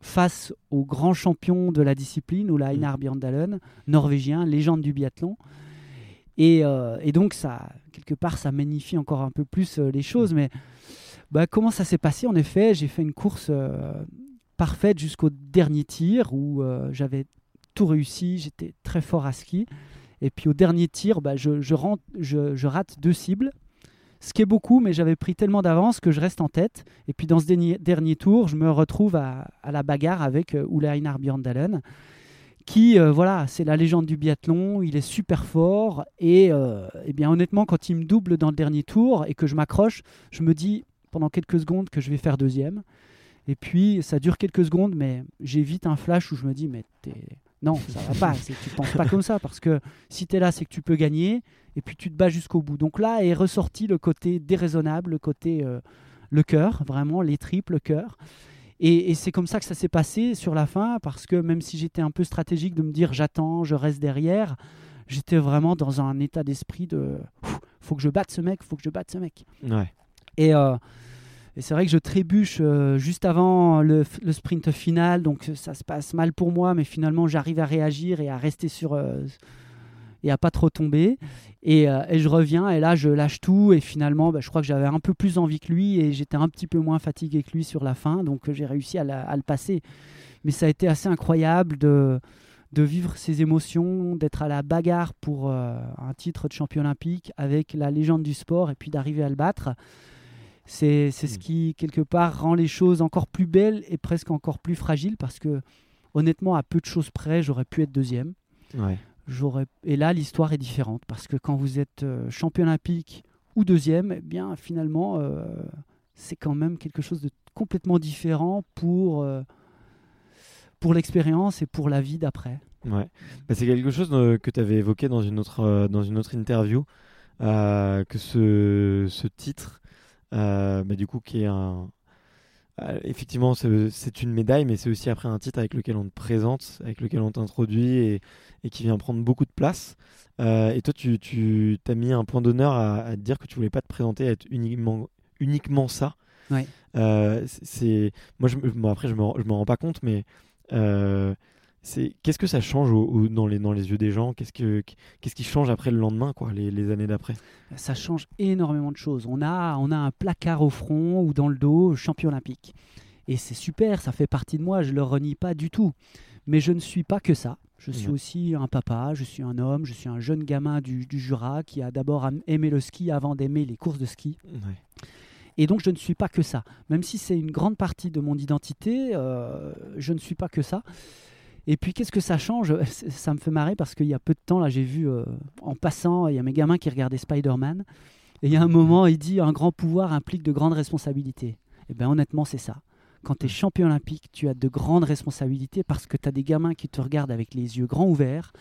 face au grand champion de la discipline, ou Einar mm. Bjørndalen, norvégien, légende du biathlon. Et, euh, et, donc, ça, quelque part, ça magnifie encore un peu plus les choses. Mais bah, comment ça s'est passé? En effet, j'ai fait une course parfaite jusqu'au dernier tir où euh, j'avais tout réussi, j'étais très fort à ski. Et puis au dernier tir, bah, je, je, rate deux cibles, ce qui est beaucoup, mais j'avais pris tellement d'avance que je reste en tête. Et puis dans ce dernier, dernier tour, je me retrouve à, la bagarre avec euh, Ole Einar Bjørndalen qui, voilà, c'est la légende du biathlon, il est super fort, et, et bien honnêtement, quand il me double dans le dernier tour et que je m'accroche, je me dis, pendant quelques secondes que je vais faire deuxième. Et puis, ça dure quelques secondes, mais j'ai vite un flash où je me dis, mais non, ça va pas, tu penses pas comme ça, parce que si tu es là, c'est que tu peux gagner, et puis tu te bats jusqu'au bout. Donc là est ressorti le côté déraisonnable, le côté euh, le cœur, vraiment, les triples, le cœur. Et, c'est comme ça que ça s'est passé sur la fin, parce que même si j'étais un peu stratégique de me dire j'attends, je reste derrière, j'étais vraiment dans un état d'esprit de faut que je batte ce mec, faut que je batte ce mec. Ouais. Euh, et, c'est vrai que je trébuche euh, juste avant le, sprint final, donc ça se passe mal pour moi, mais finalement j'arrive à réagir et à rester sur euh, et à pas trop tomber. Et, je reviens et là je lâche tout et finalement bah, je crois que j'avais un peu plus envie que lui et j'étais un petit peu moins fatigué que lui sur la fin, donc j'ai réussi à, le passer. Mais ça a été assez incroyable de vivre ces émotions, d'être à la bagarre pour un titre de champion olympique avec la légende du sport et puis d'arriver à le battre. C'est ce mm. qui, quelque part, rend les choses encore plus belles et presque encore plus fragiles parce que, honnêtement, à peu de choses près, j'aurais pu être deuxième. Et là, l'histoire est différente parce que quand vous êtes euh, champion olympique ou deuxième, eh bien, finalement, euh, c'est quand même quelque chose de complètement différent pour, euh, pour l'expérience et pour la vie d'après. Ouais. Bah, c'est quelque chose que tu avais évoqué dans une autre, dans une autre interview, que ce, ce titre mais du coup, qui est un. Euh, effectivement, c'est une médaille, mais c'est aussi après un titre avec lequel on te présente, avec lequel on t'introduit et, et, qui vient prendre beaucoup de place. Euh, et toi, tu, tu as mis un point d'honneur à, à, te dire que tu voulais pas te présenter à être uniquement, uniquement ça. Ouais. c'est moi, je, bon, après, je me, je me rends pas compte, mais qu'est-ce que ça change dans, les, dans les yeux des gens? Qu'est-ce, que, qu'est-ce qui change après le lendemain, quoi, les, années d'après? Ça change énormément de choses. On a, on a un placard au front ou dans le dos, champion olympique. Et c'est super, ça fait partie de moi, je ne le renie pas du tout. Mais je ne suis pas que ça. Je suis aussi un papa, je suis un homme, je suis un jeune gamin du, Jura qui a d'abord aimé le ski avant d'aimer les courses de ski. Et donc je ne suis pas que ça. Même si c'est une grande partie de mon identité, euh, je ne suis pas que ça. Et puis, qu'est-ce que ça change? Ça me fait marrer parce qu'il y a peu de temps, là, j'ai vu euh, en passant, il y a mes gamins qui regardaient Spider-Man. Et il y a un moment, il dit un grand pouvoir implique de grandes responsabilités. Et eh bien, honnêtement, c'est ça. Quand tu es champion olympique, tu as de grandes responsabilités parce que tu as des gamins qui te regardent avec les yeux grands ouverts.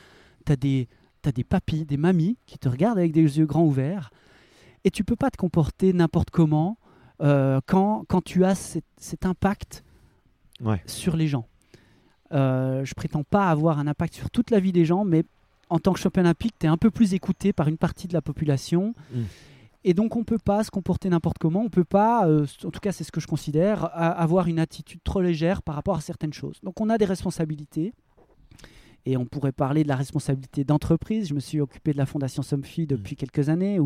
Tu as des, as des papis, des mamies qui te regardent avec des yeux grands ouverts. Et tu peux pas te comporter n'importe comment euh, quand, quand tu as cet, impact sur les gens. Euh, je prétends pas avoir un impact sur toute la vie des gens, mais en tant que champion olympique, tu es un peu plus écouté par une partie de la population. Mm. Et donc, on ne peut pas se comporter n'importe comment. On ne peut pas, euh, en tout cas, c'est ce que je considère, avoir une attitude trop légère par rapport à certaines choses. Donc, on a des responsabilités. Et on pourrait parler de la responsabilité d'entreprise. Je me suis occupé de la Fondation Somfy mm. depuis quelques années.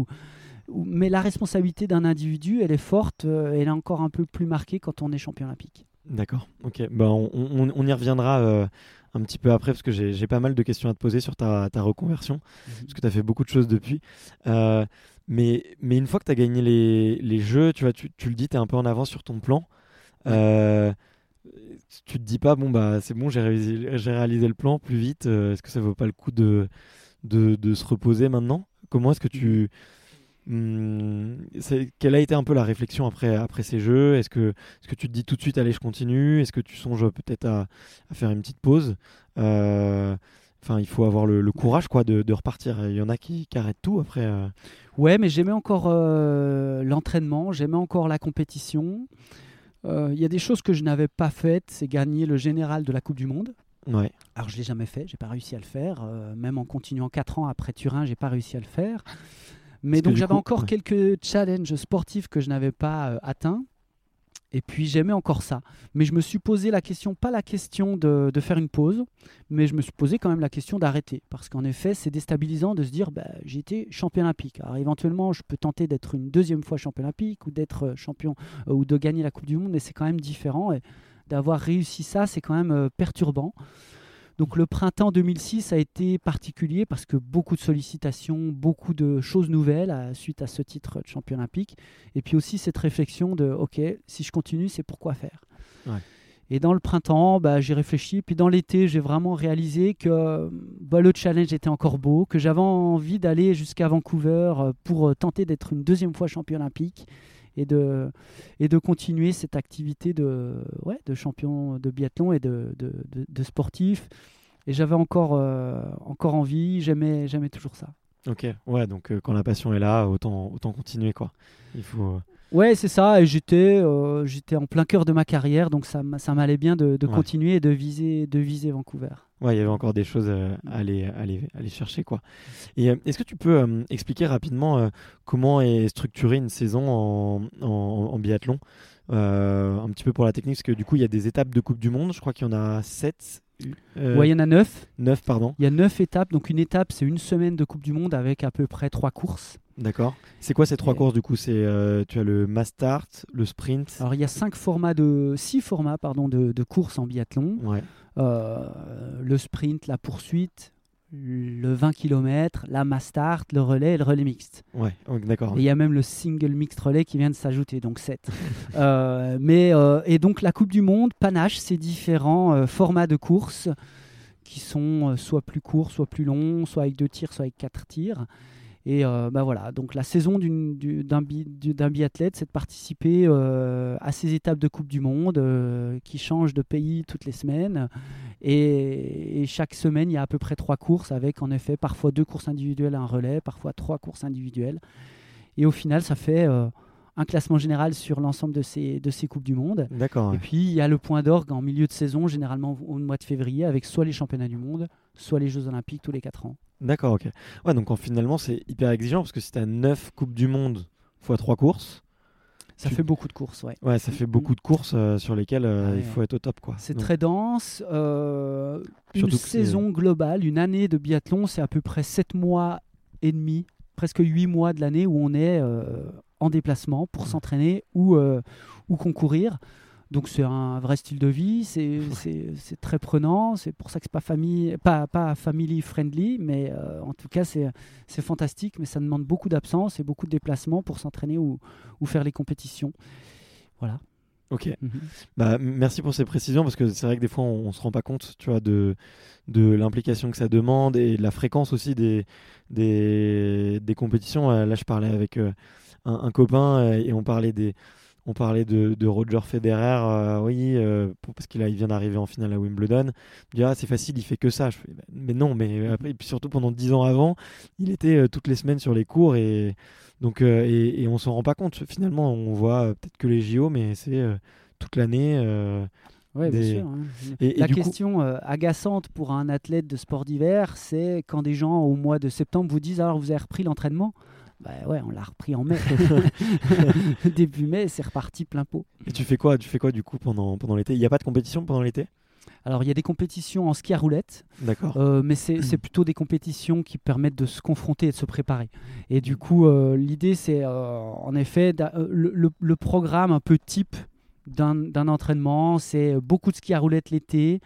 mais la responsabilité d'un individu, elle est forte. Euh, elle est encore un peu plus marquée quand on est champion olympique. D'accord, ok. Bah, on, y reviendra euh, un petit peu après parce que j'ai pas mal de questions à te poser sur ta, reconversion, mhm. parce que tu as fait beaucoup de choses depuis. Euh, mais, mais une fois que tu as gagné les, jeux, tu, vois, tu, le dis, tu es un peu en avance sur ton plan. Euh, tu te dis pas, bon, bah c'est bon, j'ai réalisé, réalisé, le plan plus vite, est-ce que ça vaut pas le coup de, de, de se reposer maintenant? Comment est-ce que tu mhm. Hum, quelle a été un peu la réflexion après, après ces jeux? Est-ce que, est que tu te dis tout de suite, allez, je continue? Est-ce que tu songes peut-être à, faire une petite pause? Euh, Enfin, il faut avoir le, courage quoi de, repartir. Il y en a qui, arrêtent tout après. Euh. Ouais, mais j'aimais encore l'entraînement, j'aimais encore la compétition. Il y a des choses que je n'avais pas faites, c'est gagner le général de la Coupe du Monde. Ouais. Alors je l'ai jamais fait, j'ai pas réussi à le faire. même en continuant 4 ans après Turin, j'ai pas réussi à le faire. Mais donc j'avais encore quelques challenges sportifs que je n'avais pas atteints. Et puis j'aimais encore ça. Mais je me suis posé la question, pas la question de, faire une pause, mais je me suis posé quand même la question d'arrêter. Parce qu'en effet, c'est déstabilisant de se dire, bah, j'ai été champion olympique. Alors éventuellement, je peux tenter d'être une deuxième fois champion olympique ou d'être euh, champion euh, ou de gagner la Coupe du Monde, mais c'est quand même différent. Et d'avoir réussi ça, c'est quand même euh, perturbant. Donc le printemps 2006 a été particulier parce que beaucoup de sollicitations, beaucoup de choses nouvelles à, suite à ce titre de champion olympique. Et puis aussi cette réflexion de, OK, si je continue, c'est pourquoi faire? Et dans le printemps, bah, j'ai réfléchi. Puis dans l'été, j'ai vraiment réalisé que bah, le challenge était encore beau, que j'avais envie d'aller jusqu'à Vancouver euh, pour euh, tenter d'être une deuxième fois champion olympique et de, et de continuer cette activité de, ouais, de champion de biathlon et de, de, de, sportif. Et j'avais encore, euh, encore envie, j'aimais, j'aimais toujours ça. Ok, ouais, donc euh, quand la passion est là, autant, autant continuer quoi. Il faut. Euh, ouais, c'est ça. Et j'étais, j'étais en plein cœur de ma carrière, donc ça, ça m'allait bien de, de continuer et de viser, de viser Vancouver. Ouais, il y avait encore des choses à aller, aller, aller chercher. Quoi. Et est-ce que tu peux expliquer rapidement comment est structurée une saison en, en, biathlon? Un petit peu pour la technique, parce que du coup, il y a des étapes de Coupe du Monde. Je crois qu'il y en a 7 euh, ouais, il y en a 9. 9, pardon. Il y a 9 étapes. Donc, une étape, c'est une semaine de Coupe du Monde avec à peu près 3 courses. D'accord. C'est quoi ces 3 courses du coup? C'est euh, Tu as le mass start, le sprint? Alors, il y a 5 formats de, 6 formats pardon, de, de courses en biathlon. Ouais. Euh, le sprint, la poursuite, le 20 km, la mass start, le relais et le relais mixte. Ouais, d'accord. Il y a même le single mixed relais qui vient de s'ajouter, donc 7. Euh, mais, euh, et donc la Coupe du Monde panache ces différents formats de course qui sont soit plus courts, soit plus longs, soit avec deux tirs, soit avec quatre tirs. Et euh, bah voilà, donc la saison d'un biathlète, c'est de participer euh, à ces étapes de Coupe du Monde euh, qui changent de pays toutes les semaines. Et, chaque semaine, il y a à peu près trois courses avec en effet parfois deux courses individuelles, un relais, parfois trois courses individuelles. Et au final, ça fait un classement général sur l'ensemble de ces, de ces Coupes du Monde. D'accord. Et puis, il y a le point d'orgue en milieu de saison, généralement au mois de février, avec soit les championnats du monde, soit les Jeux Olympiques tous les quatre ans. D'accord, ok. Ouais, donc finalement, c'est hyper exigeant parce que si tu as 9 Coupes du Monde fois 3 courses. Ça fait beaucoup de courses, ouais. Ouais, ça fait beaucoup de courses euh, sur lesquelles euh, il faut être au top, quoi. C'est très dense. Euh, une saison globale, une année de biathlon, c'est à peu près 7 mois et demi, presque 8 mois de l'année où on est en déplacement pour s'entraîner ou, ou concourir. Donc c'est un vrai style de vie, c'est très prenant, c'est pour ça que c'est pas famille, pas, pas family friendly, mais euh, en tout cas c'est fantastique, mais ça demande beaucoup d'absence et beaucoup de déplacements pour s'entraîner ou, ou, faire les compétitions. Voilà. Ok. Mhm. bah, merci pour ces précisions parce que c'est vrai que des fois on, ne se rend pas compte, tu vois, de, de l'implication que ça demande et de la fréquence aussi des, des, des compétitions. Euh, là, je parlais avec euh, un, un, copain et on parlait des on parlait de, Roger Federer, euh, oui, euh, parce qu'il il vient d'arriver en finale à Wimbledon. Il ah, c'est facile, il fait que ça. Bah, mais non, mais après, puis surtout pendant dix ans avant, il était euh, toutes les semaines sur les cours et donc et, on s'en rend pas compte. Finalement, on voit peut-être que les JO, mais c'est toute l'année. Oui, bien sûr. Hein. Et, la question agaçante pour un athlète de sport d'hiver, c'est quand des gens au mois de septembre vous disent alors vous avez repris l'entraînement? Bah ouais, on l'a repris en mai. Début mai, c'est reparti plein pot. Et tu fais quoi Tu fais quoi du coup pendant, pendant l'été? Il n'y a pas de compétition pendant l'été? Alors, il y a des compétitions en ski à roulette. D'accord. Euh, mais c'est plutôt des compétitions qui permettent de se confronter et de se préparer. Et du coup, euh, l'idée, c'est euh, en effet le, le, programme un peu type d'un entraînement. C'est beaucoup de ski à roulette l'été,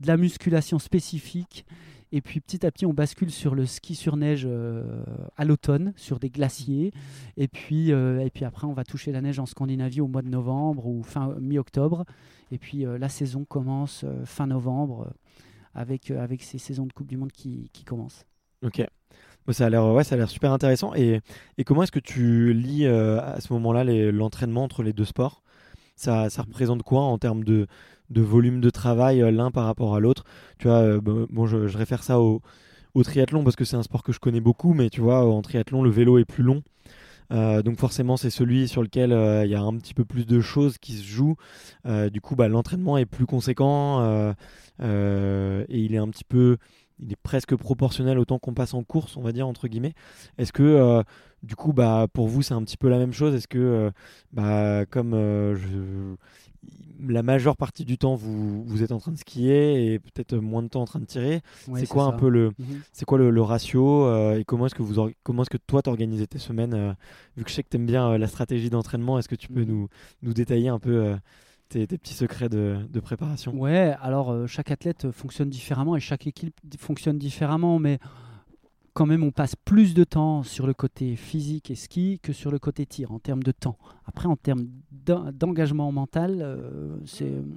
de la musculation spécifique et puis petit à petit, on bascule sur le ski sur neige euh, à l'automne, sur des glaciers. Et puis, euh, et puis après, on va toucher la neige en Scandinavie au mois de novembre ou fin mi-octobre. Et puis euh, la saison commence fin novembre avec, avec ces saisons de Coupe du Monde qui, qui commencent. Ok. Ça a l'air ouais, super intéressant. Et, et comment est-ce que tu lis à ce moment-là l'entraînement entre les deux sports? Ça, ça représente quoi en termes de, de volume de travail l'un par rapport à l'autre. Tu vois, bon, je, réfère ça au, triathlon parce que c'est un sport que je connais beaucoup, mais tu vois, en triathlon, le vélo est plus long. Euh, donc forcément, c'est celui sur lequel euh, il y a un petit peu plus de choses qui se jouent. Euh, du coup, bah, l'entraînement est plus conséquent et il est un petit peu, il est presque proportionnel au temps qu'on passe en course, on va dire entre guillemets. Est-ce que du coup, bah, pour vous, c'est un petit peu la même chose? Est-ce que, bah, comme je la majeure partie du temps vous, vous êtes en train de skier et peut-être moins de temps en train de tirer. c'est quoi un peu le, mhm. c'est quoi le, ratio euh, et comment est-ce que vous, comment est-ce que toi t'organises tes semaines euh, Vu que je sais que tu aimes bien euh, la stratégie d'entraînement, est-ce que tu peux mhm. nous, nous détailler un peu tes, tes, petits secrets de, de préparation? Ouais, alors chaque athlète fonctionne différemment et chaque équipe fonctionne différemment, mais quand même, on passe plus de temps sur le côté physique et ski que sur le côté tir en termes de temps. Après, en termes d'engagement mental, euh,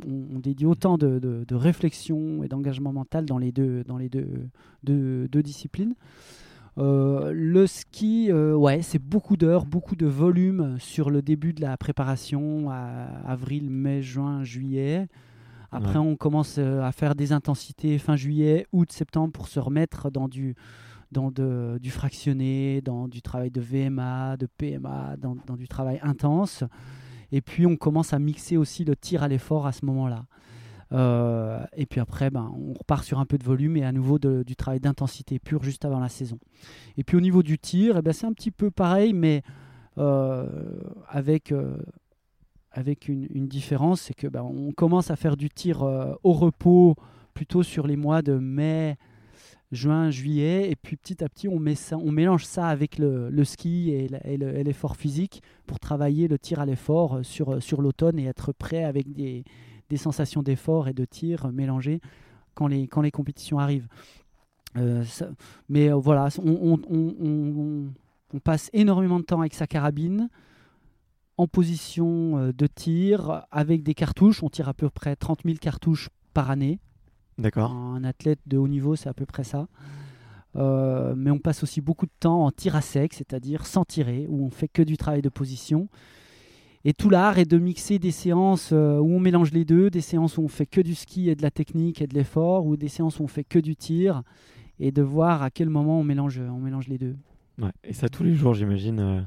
on, dédie autant de, réflexion et d'engagement mental dans les deux, dans les deux, disciplines. Euh, le ski, euh, ouais, c'est beaucoup d'heures, beaucoup de volume sur le début de la préparation, à avril, mai, juin, juillet. Après, on commence à faire des intensités fin juillet, août, septembre pour se remettre dans du, dans du fractionné, dans du travail de VMA, de PMA, dans, du travail intense. Et puis on commence à mixer aussi le tir à l'effort à ce moment-là. Euh, et puis après, ben, on repart sur un peu de volume et à nouveau du travail d'intensité pure juste avant la saison. Et puis au niveau du tir, eh ben, c'est un petit peu pareil, mais euh, avec, euh, avec une, une différence, c'est que ben, commence à faire du tir au repos plutôt sur les mois de mai, juin, juillet, et puis petit à petit on, met ça, on mélange ça avec le, ski et, l'effort physique pour travailler le tir à l'effort euh, sur, euh, sur l'automne et être prêt avec des, sensations d'effort et de tir mélangées quand les, quand compétitions arrivent. Euh, mais voilà, on, on, passe énormément de temps avec sa carabine en position de tir avec des cartouches. On tire à peu près 30 000 cartouches par année. D'accord. Un athlète de haut niveau, c'est à peu près ça. Euh, mais on passe aussi beaucoup de temps en tir à sec, c'est-à-dire sans tirer, où on fait que du travail de position. Et tout l'art est de mixer des séances euh, où on mélange les deux, des séances où on fait que du ski et de la technique et de l'effort, ou des séances où on fait que du tir, et de voir à quel moment on mélange, on mélange les deux. Ouais. Et ça tous les jours, j'imagine. Euh,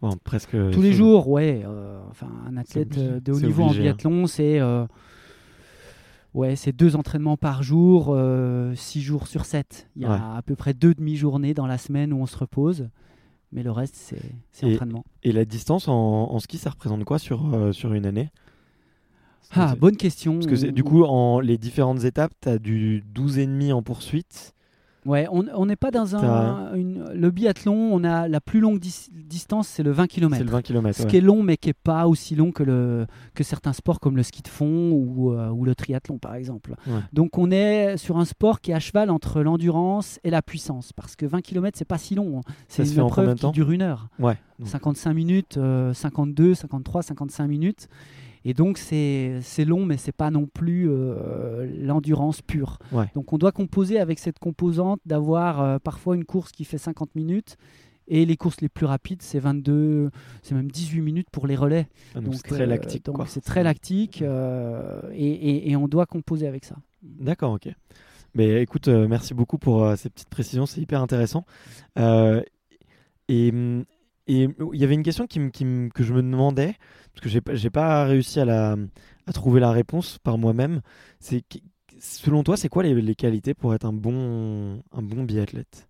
bon, presque. Tous les jours, ouais. enfin, un athlète de haut niveau en hein. biathlon, c'est Ouais, c'est deux entraînements par jour, euh, six jours sur sept. Il y a à peu près deux demi-journées dans la semaine où on se repose, mais le reste, c'est entraînement. Et la distance en, ski, ça représente quoi sur, euh, sur une année? Ah, bonne question. Parce que du coup, en les différentes étapes, tu as du 12,5 en poursuite, Ouais, on n'est pas dans un. le biathlon, on a la plus longue distance, c'est le 20 km. C'est le 20 km. Ce qui est long, mais qui n'est pas aussi long que, le, que certains sports comme le ski de fond ou, euh, ou le triathlon, par exemple. Donc, on est sur un sport qui est à cheval entre l'endurance et la puissance. Parce que 20 km, c'est pas si long. Hein. C'est une épreuve qui dure une heure. Ouais. 55 minutes, 52, 53, 55 minutes. Et donc c'est long, mais c'est pas non plus euh, l'endurance pure. Donc on doit composer avec cette composante d'avoir euh, parfois une course qui fait 50 minutes. Et les courses les plus rapides, c'est 22, c'est même 18 minutes pour les relais. Ah, donc c'est très euh, lactique. c'est très lactique et, et, on doit composer avec ça. D'accord, ok. Mais écoute, merci beaucoup pour ces petites précisions, c'est hyper intéressant. et et il y avait une question qui, que je me demandais, parce que j'ai n'ai pas réussi à, la, à trouver la réponse par moi-même. C'est selon toi, c'est quoi les, qualités pour être un bon, un bon biathlète?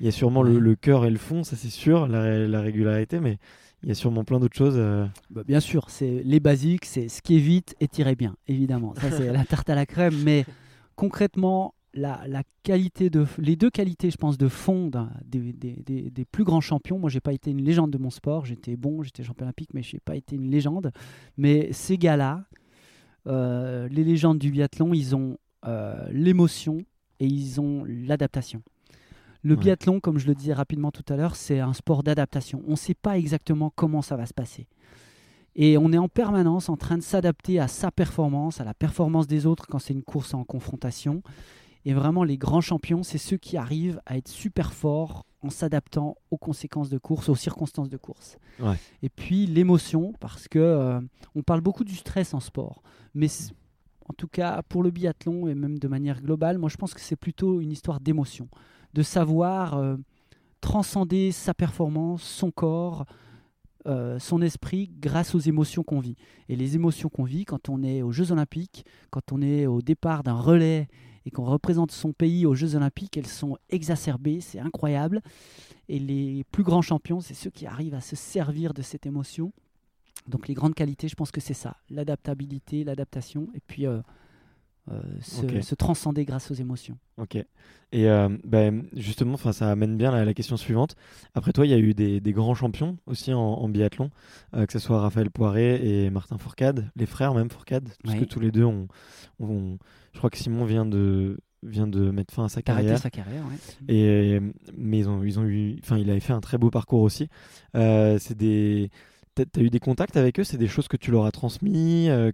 Il y a sûrement le, cœur et le fond, ça c'est sûr, la, régularité, mais il y a sûrement plein d'autres choses. Euh. Bah, bien sûr, c'est les basiques, c'est ce qui est vite et tirer bien, évidemment. Ça c'est la tarte à la crème, mais concrètement, la, qualité de, les deux qualités, je pense, de fond des, plus grands champions. Moi, j'ai pas été une légende de mon sport. J'étais bon, j'étais champion olympique, mais je n'ai pas été une légende. Mais ces gars-là, euh, les légendes du biathlon, ils ont euh, l'émotion et ils ont l'adaptation. Le biathlon, comme je le disais rapidement tout à l'heure, c'est un sport d'adaptation. On ne sait pas exactement comment ça va se passer. Et on est en permanence en train de s'adapter à sa performance, à la performance des autres quand c'est une course en confrontation Et vraiment, les grands champions, c'est ceux qui arrivent à être super forts en s'adaptant aux conséquences de course, aux circonstances de course. Et puis l'émotion, parce que euh, on parle beaucoup du stress en sport, mais en tout cas pour le biathlon et même de manière globale, moi je pense que c'est plutôt une histoire d'émotion, de savoir euh, transcender sa performance, son corps, euh, son esprit grâce aux émotions qu'on vit. Et les émotions qu'on vit quand on est aux Jeux Olympiques, quand on est au départ d'un relais et qu'on représente son pays aux Jeux Olympiques, elles sont exacerbées, c'est incroyable. Et les plus grands champions, c'est ceux qui arrivent à se servir de cette émotion. Donc les grandes qualités, je pense que c'est ça, l'adaptabilité, l'adaptation, et puis euh, euh, se, transcender grâce aux émotions. Ok. Et euh, ben, justement, ça amène bien à la, question suivante. Après toi, il y a eu des, grands champions aussi en, biathlon, que ce soit Raphaël Poiré et Martin Fourcade, les frères même Fourcade, parce que tous les deux ont, ont, je crois que Simon vient de vient de mettre fin à sa carrière. Sa carrière Et mais ils ont ils ont eu, enfin il avait fait un très beau parcours aussi. Euh, c'est des as eu des contacts avec eux C'est des choses que tu leur as transmis euh,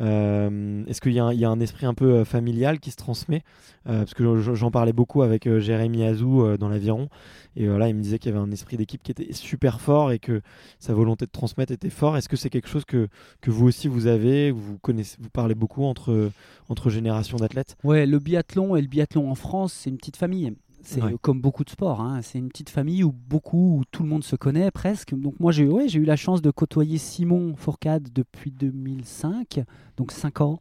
euh, Est-ce qu'il y, a un esprit un peu familial qui se transmet Parce que j'en parlais beaucoup avec Jérémy Azou dans l'aviron. Et là, il me disait qu'il y avait un esprit d'équipe qui était super fort et que sa volonté de transmettre était fort. Est-ce que c'est quelque chose que, que vous aussi vous avez Vous connaissez, vous parlez beaucoup entre, entre générations d'athlètes? Ouais, le biathlon et le biathlon en France, c'est une petite famille. C'est comme beaucoup de sports. Hein. C'est une petite famille où beaucoup, où tout le monde se connaît presque. Donc moi, j'ai ouais, eu la chance de côtoyer Simon Fourcade depuis 2005, donc 5 ans.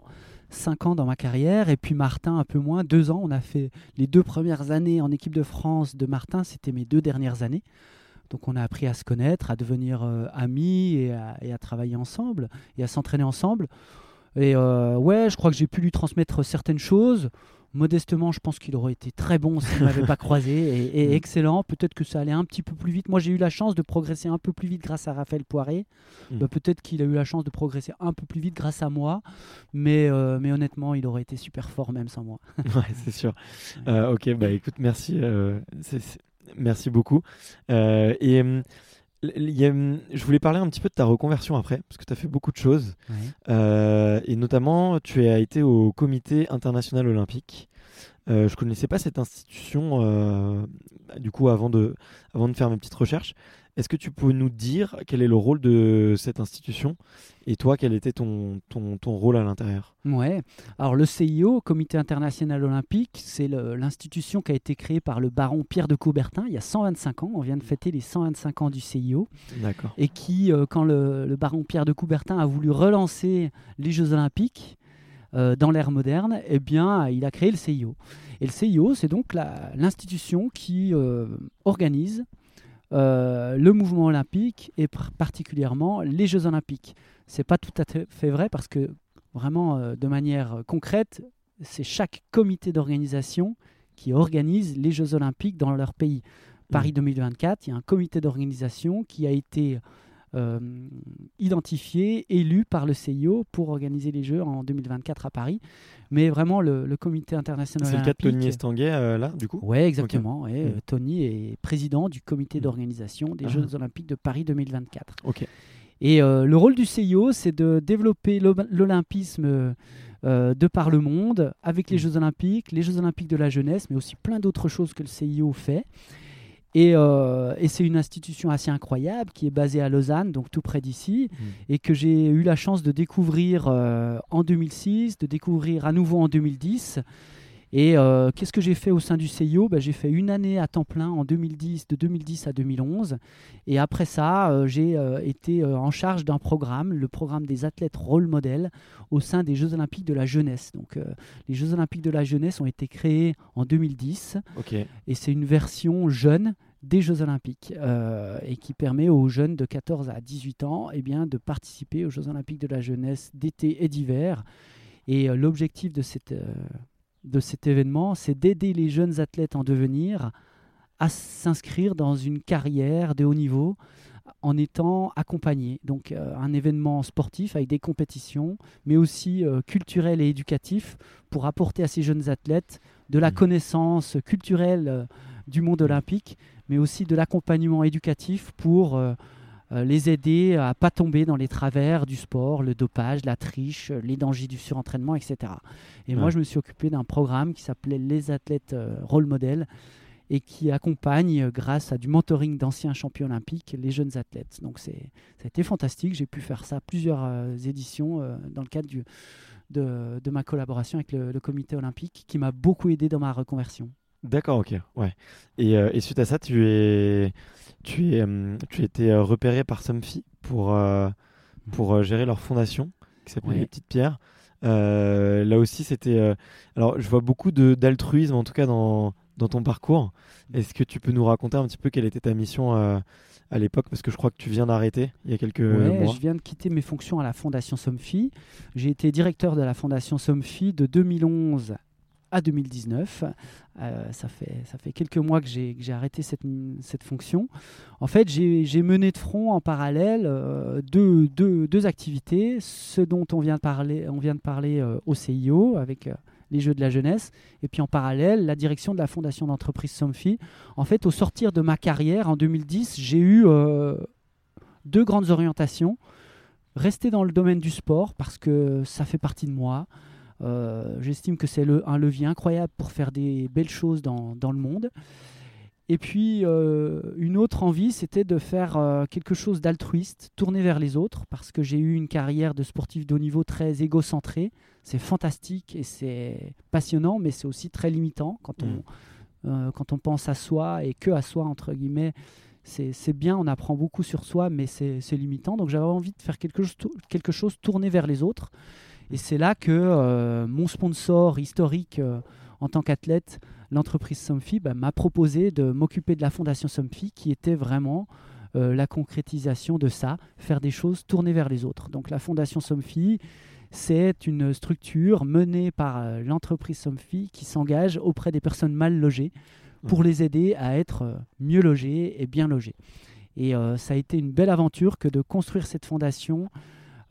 5 ans dans ma carrière, et puis Martin un peu moins, 2 ans. On a fait les deux premières années en équipe de France de Martin, c'était mes deux dernières années. Donc on a appris à se connaître, à devenir euh, amis et à, travailler ensemble et à s'entraîner ensemble. Et euh, ouais, je crois que j'ai pu lui transmettre certaines choses. Modestement, je pense qu'il aurait été très bon s'il ne m'avait pas croisé et, mm. excellent. Peut-être que ça allait un petit peu plus vite. Moi, j'ai eu la chance de progresser un peu plus vite grâce à Raphaël Poiré. Mm. Bah, peut-être qu'il a eu la chance de progresser un peu plus vite grâce à moi. Mais, euh, mais honnêtement, il aurait été super fort même sans moi. ouais, c'est sûr. Euh, ok, bah écoute, merci. Euh, merci beaucoup. et. Hum, je voulais parler un petit peu de ta reconversion après, parce que tu as fait beaucoup de choses. Euh, et notamment, tu as été au comité international olympique. Euh, je connaissais pas cette institution, euh, du coup, avant de, avant de faire mes petites recherches. Est-ce que tu peux nous dire quel est le rôle de cette institution et toi, quel était ton, ton, ton rôle à l'intérieur? Ouais. Alors, le CIO, Comité international olympique, c'est l'institution qui a été créée par le baron Pierre de Coubertin il y a 125 ans. On vient de fêter les 125 ans du CIO. D'accord. Et qui, euh, quand le, baron Pierre de Coubertin a voulu relancer les Jeux olympiques, euh, dans l'ère moderne, eh bien, il a créé le CIO. Et le CIO, c'est donc l'institution qui euh, organise euh, le mouvement olympique et particulièrement les Jeux olympiques. C'est pas tout à fait vrai parce que vraiment, euh, de manière concrète, c'est chaque comité d'organisation qui organise les Jeux olympiques dans leur pays. Paris 2024, mmh. il y a un comité d'organisation qui a été euh, identifié, élu par le CIO pour organiser les Jeux en 2024 à Paris. Mais vraiment, le, comité international. C'est le cas de Tony Estanguet, euh, là, du coup? Oui, exactement. Euh, Tony est président du comité hmm. d'organisation des ah. Jeux Olympiques de Paris 2024. Ok. Et le rôle du CIO, c'est de développer l'olympisme de par le monde avec les hmm. Jeux Olympiques, les Jeux Olympiques de la jeunesse, mais aussi plein d'autres choses que le CIO fait. Euh, et, c'est une institution assez incroyable qui est basée à Lausanne, donc tout près d'ici, mmh. et que j'ai eu la chance de découvrir euh, en 2006, de découvrir à nouveau en 2010. Et euh, qu'est-ce que j'ai fait au sein du CIO ben, J'ai fait une année à temps plein en 2010, de 2010 à 2011. Et après ça, euh, j'ai euh, été en charge d'un programme, le programme des athlètes rôle modèle, au sein des Jeux Olympiques de la jeunesse. Donc, les Jeux Olympiques de la jeunesse ont été créés en 2010. Et c'est une version jeune des Jeux Olympiques et qui permet aux jeunes de 14 à 18 ans eh bien, de participer aux Jeux Olympiques de la jeunesse d'été et d'hiver. Et l'objectif de cette de cet événement, c'est d'aider les jeunes athlètes en devenir à s'inscrire dans une carrière de haut niveau en étant accompagnés. Donc euh, un événement sportif avec des compétitions, mais aussi euh, culturel et éducatif pour apporter à ces jeunes athlètes de la mmh. connaissance culturelle euh, du monde olympique, mais aussi de l'accompagnement éducatif pour les aider à pas tomber dans les travers du sport, le dopage, la triche, les dangers du surentraînement, etc. Et moi, je me suis occupé d'un programme qui s'appelait Les athlètes rôle modèle et qui accompagne, grâce à du mentoring d'anciens champions olympiques, les jeunes athlètes. Donc c'est, ça a été fantastique. J'ai pu faire ça plusieurs éditions dans le cadre du, de, de, ma collaboration avec le, le comité olympique, qui m'a beaucoup aidé dans ma reconversion. D'accord, ok, ouais. Et, et, suite à ça, tu es tu, es, euh, tu as été euh, repéré par Somfy pour, euh, pour gérer leur fondation qui s'appelle Les Petites Pierres. là aussi, c'était. alors, je vois beaucoup d'altruisme, en tout cas dans, dans ton parcours. Est-ce que tu peux nous raconter un petit peu quelle était ta mission à l'époque? Parce que je crois que tu viens d'arrêter il y a quelques mois. Je viens de quitter mes fonctions à la Fondation Somfy. J'ai été directeur de la Fondation Somfy de 2011 à 2019. Euh, ça, fait, ça fait quelques mois que j'ai arrêté cette, cette, fonction. En fait, j'ai mené de front en parallèle euh, deux, deux, deux, activités. Ce dont on vient de parler, on vient de parler euh, au CIO avec les Jeux de la jeunesse, et puis en parallèle, la direction de la fondation d'entreprise Somfy. En fait, au sortir de ma carrière en 2010, j'ai eu deux grandes orientations. Rester dans le domaine du sport parce que ça fait partie de moi. Euh, j'estime que c'est un levier incroyable pour faire des belles choses dans, dans le monde. Et puis, euh, une autre envie, c'était de faire euh, quelque chose d'altruiste, tourner vers les autres, parce que j'ai eu une carrière de sportif de haut niveau très égocentrée. C'est fantastique et c'est passionnant, mais c'est aussi très limitant quand on, mm. quand on pense à soi et que à soi, entre guillemets. C'est bien, on apprend beaucoup sur soi, mais c'est limitant. Donc j'avais envie de faire quelque chose, quelque chose tourné vers les autres. Et c'est là que euh, mon sponsor historique euh, en tant qu'athlète, l'entreprise Somfy, bah, m'a proposé de m'occuper de la fondation Somfy, qui était vraiment euh, la concrétisation de ça, faire des choses tournées vers les autres. Donc la fondation Somfy, c'est une structure menée par l'entreprise Somfy qui s'engage auprès des personnes mal logées pour les aider à être mieux logées et bien logées. Et ça a été une belle aventure que de construire cette fondation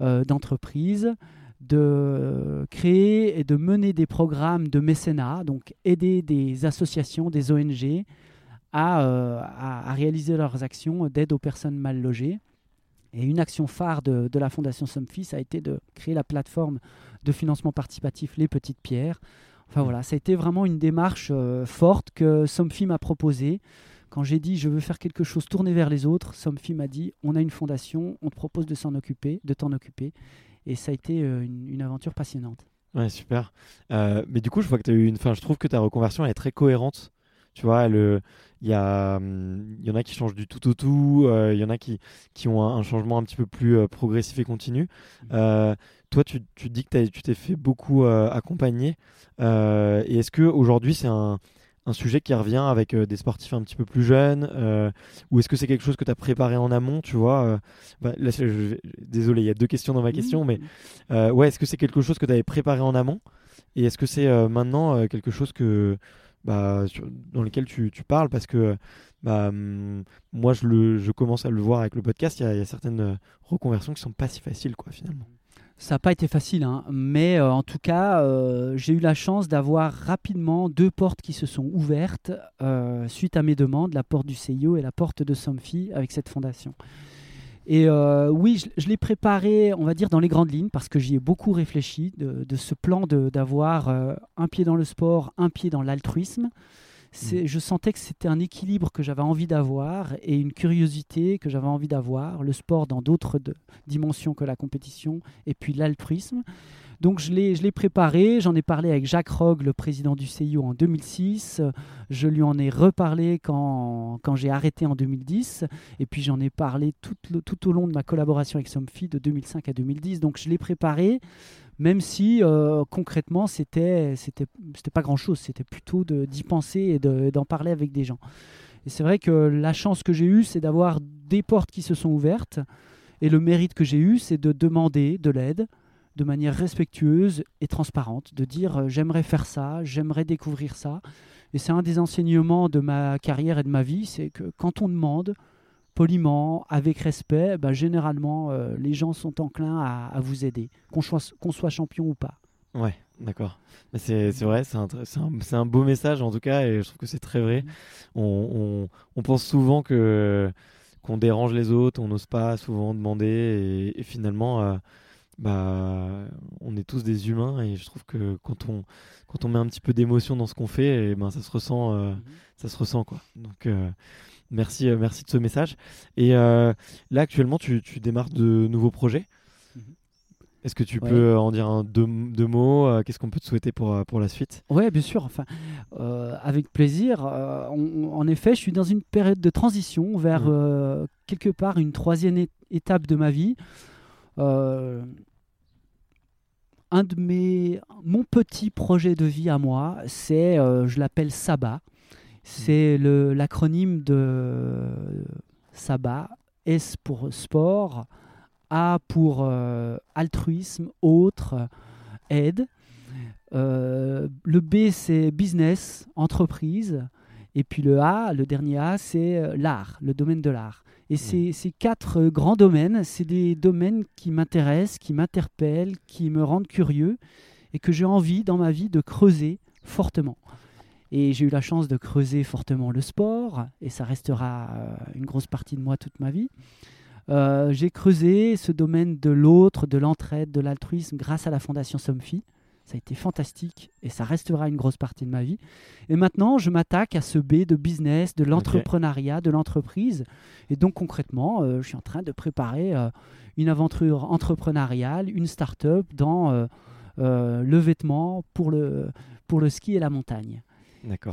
d'entreprise de créer et de mener des programmes de mécénat, donc aider des associations, des ONG euh, à, réaliser leurs actions d'aide aux personnes mal logées. Et une action phare de, la Fondation Somfy, a été de créer la plateforme de financement participatif Les Petites Pierres. Enfin voilà, ça a été vraiment une démarche euh, forte que Somfy m'a proposée. Quand j'ai dit je veux faire quelque chose tourné vers les autres, Somfy m'a dit on a une fondation, on te propose de s'en occuper, de t'en occuper. Et ça a été euh, une, aventure passionnante. Ouais, super. Euh, mais du coup, je vois que tu as eu une. Enfin, je trouve que ta reconversion elle est très cohérente. Tu vois, il y, a, hum, y en a qui changent du tout au tout, euh, il y en a qui, qui ont un, changement un petit peu plus progressif et continu. Mmh. toi, tu, tu, dis que tu t'es fait beaucoup accompagner. et est-ce qu'aujourd'hui, c'est un, un sujet qui revient avec euh, des sportifs un petit peu plus jeunes euh, Ou est-ce que c'est quelque chose que tu as préparé en amont Tu vois euh, bah, Désolé, il y a deux questions dans ma question, mais ouais, est-ce que c'est quelque chose que tu avais préparé en amont Et est-ce que c'est maintenant quelque chose que, bah, dans lequel tu, parles Parce que bah, hum, moi, je, le, je commence à le voir avec le podcast, il y, a certaines reconversions qui sont pas si faciles, quoi, finalement. Ça n'a pas été facile, hein. mais euh, en tout cas, euh, j'ai eu la chance d'avoir rapidement deux portes qui se sont ouvertes euh, suite à mes demandes, la porte du CIO et la porte de Somfy avec cette fondation. Et oui, je, l'ai préparé, on va dire, dans les grandes lignes, parce que j'y ai beaucoup réfléchi, de, de ce plan d'avoir un pied dans le sport, un pied dans l'altruisme. Mm. je sentais que c'était un équilibre que j'avais envie d'avoir et une curiosité que j'avais envie d'avoir, le sport dans d'autres dimensions que la compétition et puis l'altruisme. Donc je l'ai préparé, j'en ai parlé avec Jacques Rogue, le président du CIO en 2006, je lui en ai reparlé quand, quand j'ai arrêté en 2010, et puis j'en ai parlé tout, tout, au long de ma collaboration avec Somfy de 2005 à 2010. Donc je l'ai préparé même si euh, concrètement c'était c'était pas grand chose c'était plutôt d'y penser et d'en parler avec des gens. Et c'est vrai que la chance que j'ai eue c'est d'avoir des portes qui se sont ouvertes. Et le mérite que j'ai eu c'est de demander de l'aide de manière respectueuse et transparente de dire euh, j'aimerais faire ça j'aimerais découvrir ça. Et c'est un des enseignements de ma carrière et de ma vie c'est que quand on demande poliment, avec respect, bah, généralement, euh, les gens sont enclins à, vous aider, qu'on soit, champion ou pas. Ouais, d'accord. C'est vrai, c'est un, un, un, beau message en tout cas, et je trouve que c'est très vrai. Mm. On, on, on, pense souvent que qu'on dérange les autres, on n'ose pas souvent demander et, finalement, euh, bah, on est tous des humains et je trouve que quand on, quand on met un petit peu d'émotion dans ce qu'on fait, et ben, ça se ressent, euh, mhm. ça se ressent quoi. Donc euh, merci, merci de ce message. Et là actuellement, tu, tu démarres de nouveaux projets. Est-ce que tu peux en dire un, deux, mots euh, Qu'est-ce qu'on peut te souhaiter pour, euh, pour la suite? Oui, bien sûr. Enfin, euh, avec plaisir. en effet, je suis dans une période de transition vers mmh. quelque part une troisième étape de ma vie. un de mes, mon petit projet de vie à moi, c'est, je l'appelle SABA. C'est l'acronyme de SABA. S pour sport, a pour euh, altruisme, autre, aide. Euh, le B, c'est business, entreprise. Et puis le A, le dernier A, c'est euh, l'art, le domaine de l'art. Et mmh. ces, quatre grands domaines, c'est des domaines qui m'intéressent, qui m'interpellent, qui me rendent curieux et que j'ai envie dans ma vie de creuser fortement. Et j'ai eu la chance de creuser fortement le sport, et ça restera une grosse partie de moi toute ma vie. Euh, j'ai creusé ce domaine de l'autre, de l'entraide, de l'altruisme grâce à la Fondation Somfy. Ça a été fantastique et ça restera une grosse partie de ma vie. Et maintenant, je m'attaque à ce B de business, de l'entrepreneuriat, de l'entreprise. Et donc concrètement, euh, je suis en train de préparer euh, une aventure entrepreneuriale, une start-up dans le vêtement pour le, pour le ski et la montagne.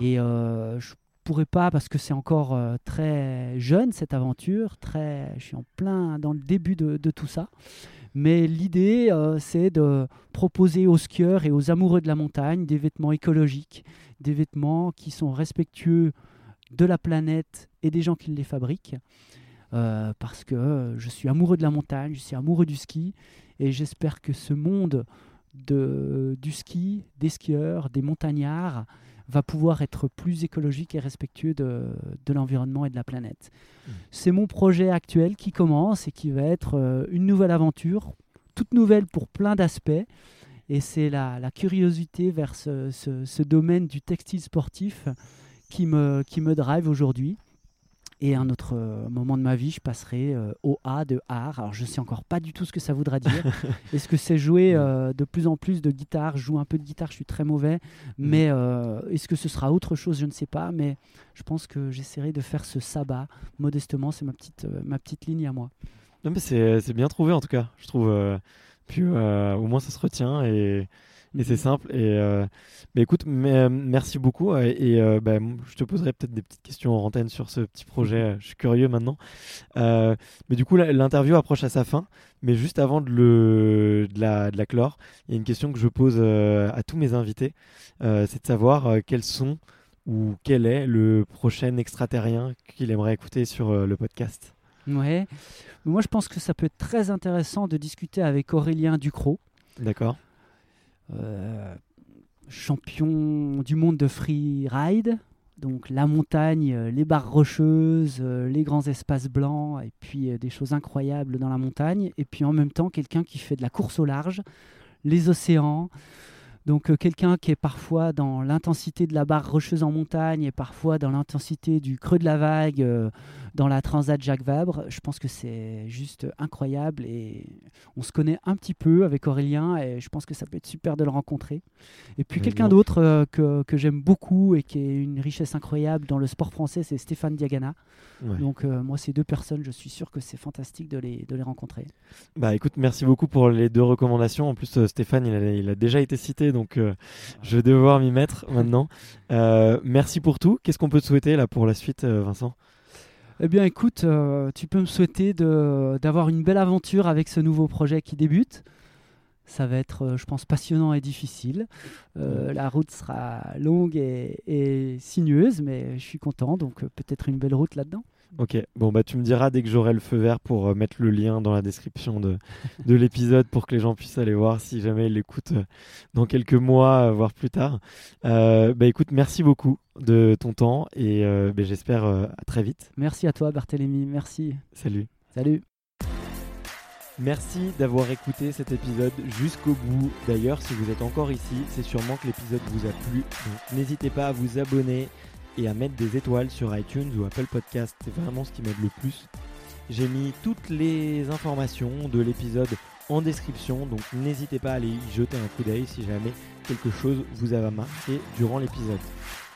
Et je pourrais pas parce que c'est encore euh, très jeune cette aventure, très, je suis en plein dans le début de, tout ça. Mais l'idée, euh, c'est de proposer aux skieurs et aux amoureux de la montagne des vêtements écologiques, des vêtements qui sont respectueux de la planète et des gens qui les fabriquent. Euh, parce que je suis amoureux de la montagne, je suis amoureux du ski, et j'espère que ce monde de, du ski, des skieurs, des montagnards, va pouvoir être plus écologique et respectueux de, de l'environnement et de la planète. Mmh. C'est mon projet actuel qui commence et qui va être euh, une nouvelle aventure, toute nouvelle pour plein d'aspects. Et c'est la, la, curiosité vers ce, ce, ce, domaine du textile sportif qui me, qui me drive aujourd'hui. Et un autre euh, moment de ma vie, je passerai euh, au A de art. Alors, je sais encore pas du tout ce que ça voudra dire. Est-ce que c'est jouer euh, de plus en plus de guitare? Je joue un peu de guitare, je suis très mauvais. Mm. Mais est-ce que ce sera autre chose? Je ne sais pas. Mais je pense que j'essaierai de faire ce sabbat modestement. C'est ma petite, ma petite ligne à moi. Non, mais c'est bien trouvé en tout cas. Je trouve. puis au moins, ça se retient. Et et c'est simple. Et euh, écoute, euh, merci beaucoup. Et, euh, bah, je te poserai peut-être des petites questions en antenne sur ce petit projet. Je suis curieux maintenant. mais du coup, l'interview approche à sa fin. Mais juste avant de, le, de, la, de la clore, il y a une question que je pose à tous mes invités. c'est de savoir quels sont ou quel est le prochain extraterrien qu'il aimerait écouter sur le podcast. Ouais. Moi, je pense que ça peut être très intéressant de discuter avec Aurélien Ducrot. D'accord. Euh, champion du monde de free ride. Donc la montagne, euh, les barres rocheuses, euh, les grands espaces blancs, et puis des choses incroyables dans la montagne. Et puis en même temps, quelqu'un qui fait de la course au large, les océans, donc euh, quelqu'un qui est parfois dans l'intensité de la barre rocheuse en montagne et parfois dans l'intensité du creux de la vague euh, dans la Transat Jacques Vabre, je pense que c'est juste incroyable et on se connaît un petit peu avec Aurélien et je pense que ça peut être super de le rencontrer. Et puis quelqu'un d'autre euh, que, que j'aime beaucoup et qui est une richesse incroyable dans le sport français, c'est Stéphane Diagana. Donc moi ces deux personnes, je suis sûr que c'est fantastique de les, de les rencontrer. Bah écoute, merci beaucoup pour les deux recommandations. En plus Stéphane, il a, il a déjà été cité donc euh, je vais devoir m'y mettre maintenant. Euh, merci pour tout. Qu'est-ce qu'on peut te souhaiter là pour la suite, euh, Vincent? Eh bien, écoute, tu peux me souhaiter d'avoir une belle aventure avec ce nouveau projet qui débute. Ça va être, je pense, passionnant et difficile. la route sera longue et, et, sinueuse, mais je suis content, donc peut-être une belle route là-dedans. Ok, bon bah tu me diras dès que j'aurai le feu vert pour euh, mettre le lien dans la description de, de l'épisode pour que les gens puissent aller voir si jamais ils l'écoutent euh, dans quelques mois, euh, voire plus tard. bah écoute, merci beaucoup de ton temps et bah, j'espère à très vite. Merci à toi Barthélémy, merci. Salut. Salut. Merci d'avoir écouté cet épisode jusqu'au bout. D'ailleurs, si vous êtes encore ici, c'est sûrement que l'épisode vous a plu. N'hésitez pas à vous abonner et à mettre des étoiles sur iTunes ou Apple Podcast. C'est vraiment ce qui m'aide le plus. J'ai mis toutes les informations de l'épisode en description, donc n'hésitez pas à aller y jeter un coup d'œil si jamais quelque chose vous a marqué durant l'épisode.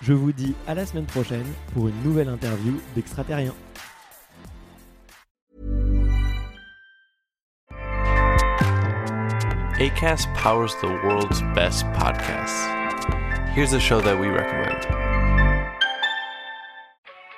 Je vous dis à la semaine prochaine pour une nouvelle interview d'Extraterrien. ACAST powers the world's best podcasts. Here's a show that we recommend.